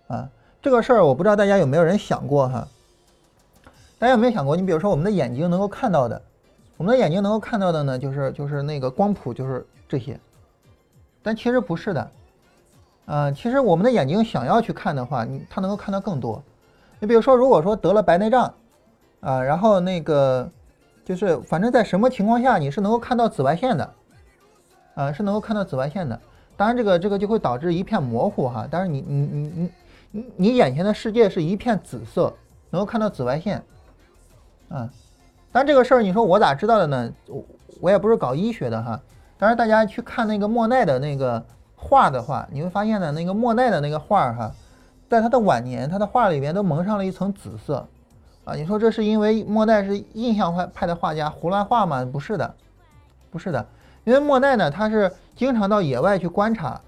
啊，这个事儿我不知道大家有没有人想过哈？大家有没有想过？你比如说我们的眼睛能够看到的，我们的眼睛能够看到的呢，就是就是那个光谱就是这些，但其实不是的，啊，其实我们的眼睛想要去看的话，你它能够看到更多。你比如说，如果说得了白内障，啊，然后那个。就是反正在什么情况下你是能够看到紫外线的，啊，是能够看到紫外线的。当然这个这个就会导致一片模糊哈。但是你你你你你眼前的世界是一片紫色，能够看到紫外线，啊。但这个事儿你说我咋知道的呢？我我也不是搞医学的哈。当然大家去看那个莫奈的那个画的话，你会发现呢，那个莫奈的那个画哈，在他的晚年，他的画里面都蒙上了一层紫色。你说这是因为莫奈是印象派派的画家胡乱画吗？不是的，不是的，因为莫奈呢，他是经常到野外去观察，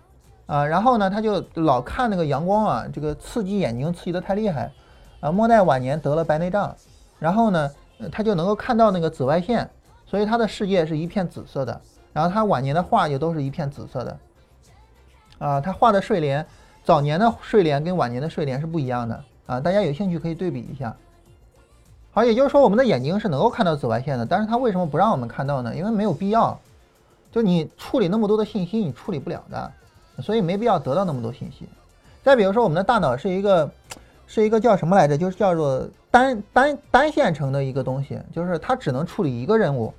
啊，然后呢，他就老看那个阳光啊，这个刺激眼睛，刺激的太厉害，啊，莫奈晚年得了白内障，然后呢，他就能够看到那个紫外线，所以他的世界是一片紫色的，然后他晚年的画就都是一片紫色的，啊，他画的睡莲，早年的睡莲跟晚年的睡莲是不一样的，啊，大家有兴趣可以对比一下。好，也就是说，我们的眼睛是能够看到紫外线的，但是它为什么不让我们看到呢？因为没有必要，就你处理那么多的信息，你处理不了的，所以没必要得到那么多信息。再比如说，我们的大脑是一个，是一个叫什么来着？就是叫做单单单线程的一个东西，就是它只能处理一个任务，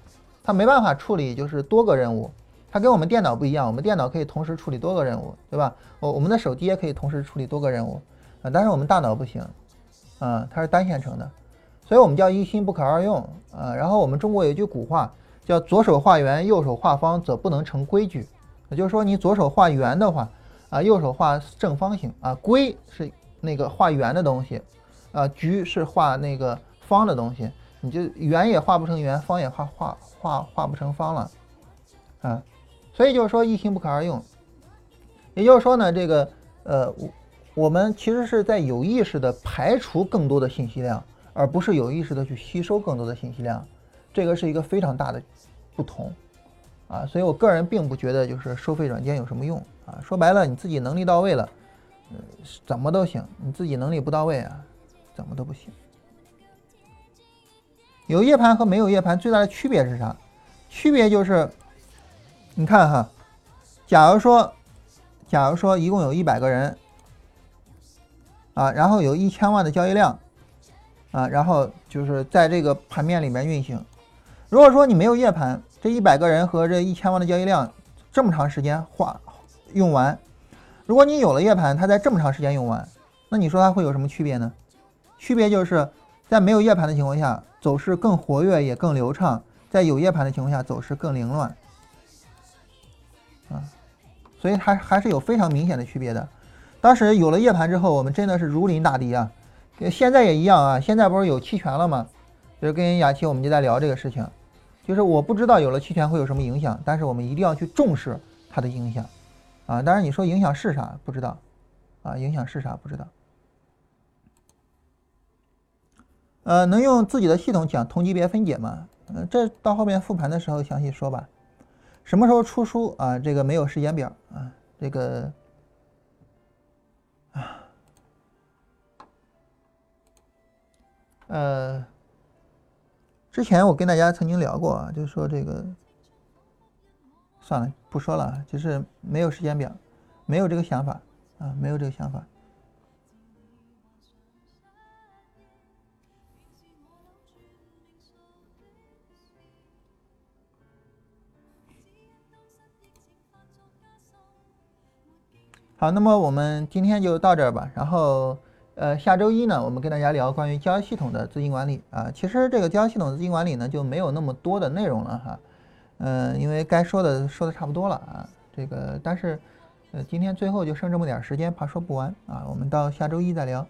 它没办法处理就是多个任务。它跟我们电脑不一样，我们电脑可以同时处理多个任务，对吧？我我们的手机也可以同时处理多个任务啊，但是我们大脑不行，啊，它是单线程的。所以我们叫一心不可二用啊。然后我们中国有句古话叫“左手画圆，右手画方，则不能成规矩”。也就是说，你左手画圆的话，啊，右手画正方形啊，规是那个画圆的东西，啊，矩是画那个方的东西，你就圆也画不成圆，方也画画画画不成方了，啊。所以就是说一心不可二用。也就是说呢，这个呃，我我们其实是在有意识的排除更多的信息量。而不是有意识的去吸收更多的信息量，这个是一个非常大的不同啊，所以我个人并不觉得就是收费软件有什么用啊。说白了，你自己能力到位了，嗯，怎么都行；你自己能力不到位啊，怎么都不行。有夜盘和没有夜盘最大的区别是啥？区别就是，你看哈，假如说，假如说一共有一百个人啊，然后有一千万的交易量。啊，然后就是在这个盘面里面运行。如果说你没有夜盘，这一百个人和这一千万的交易量这么长时间花用完，如果你有了夜盘，它在这么长时间用完，那你说它会有什么区别呢？区别就是在没有夜盘的情况下，走势更活跃也更流畅；在有夜盘的情况下，走势更凌乱。啊，所以它还是有非常明显的区别的。当时有了夜盘之后，我们真的是如临大敌啊。现在也一样啊，现在不是有期权了吗？就是跟雅琪我们就在聊这个事情，就是我不知道有了期权会有什么影响，但是我们一定要去重视它的影响啊。当然你说影响是啥不知道啊？影响是啥不知道？呃，能用自己的系统讲同级别分解吗？呃，这到后面复盘的时候详细说吧。什么时候出书啊？这个没有时间表啊，这个呃，之前我跟大家曾经聊过啊，就是说这个算了，不说了，就是没有时间表，没有这个想法啊，没有这个想法。好，那么我们今天就到这儿吧。然后，呃，下周一呢，我们跟大家聊关于交易系统的资金管理啊。其实这个交易系统资金管理呢，就没有那么多的内容了哈。嗯，因为该说的说的差不多了啊。这个，但是，呃，今天最后就剩这么点时间，怕说不完啊。我们到下周一再聊。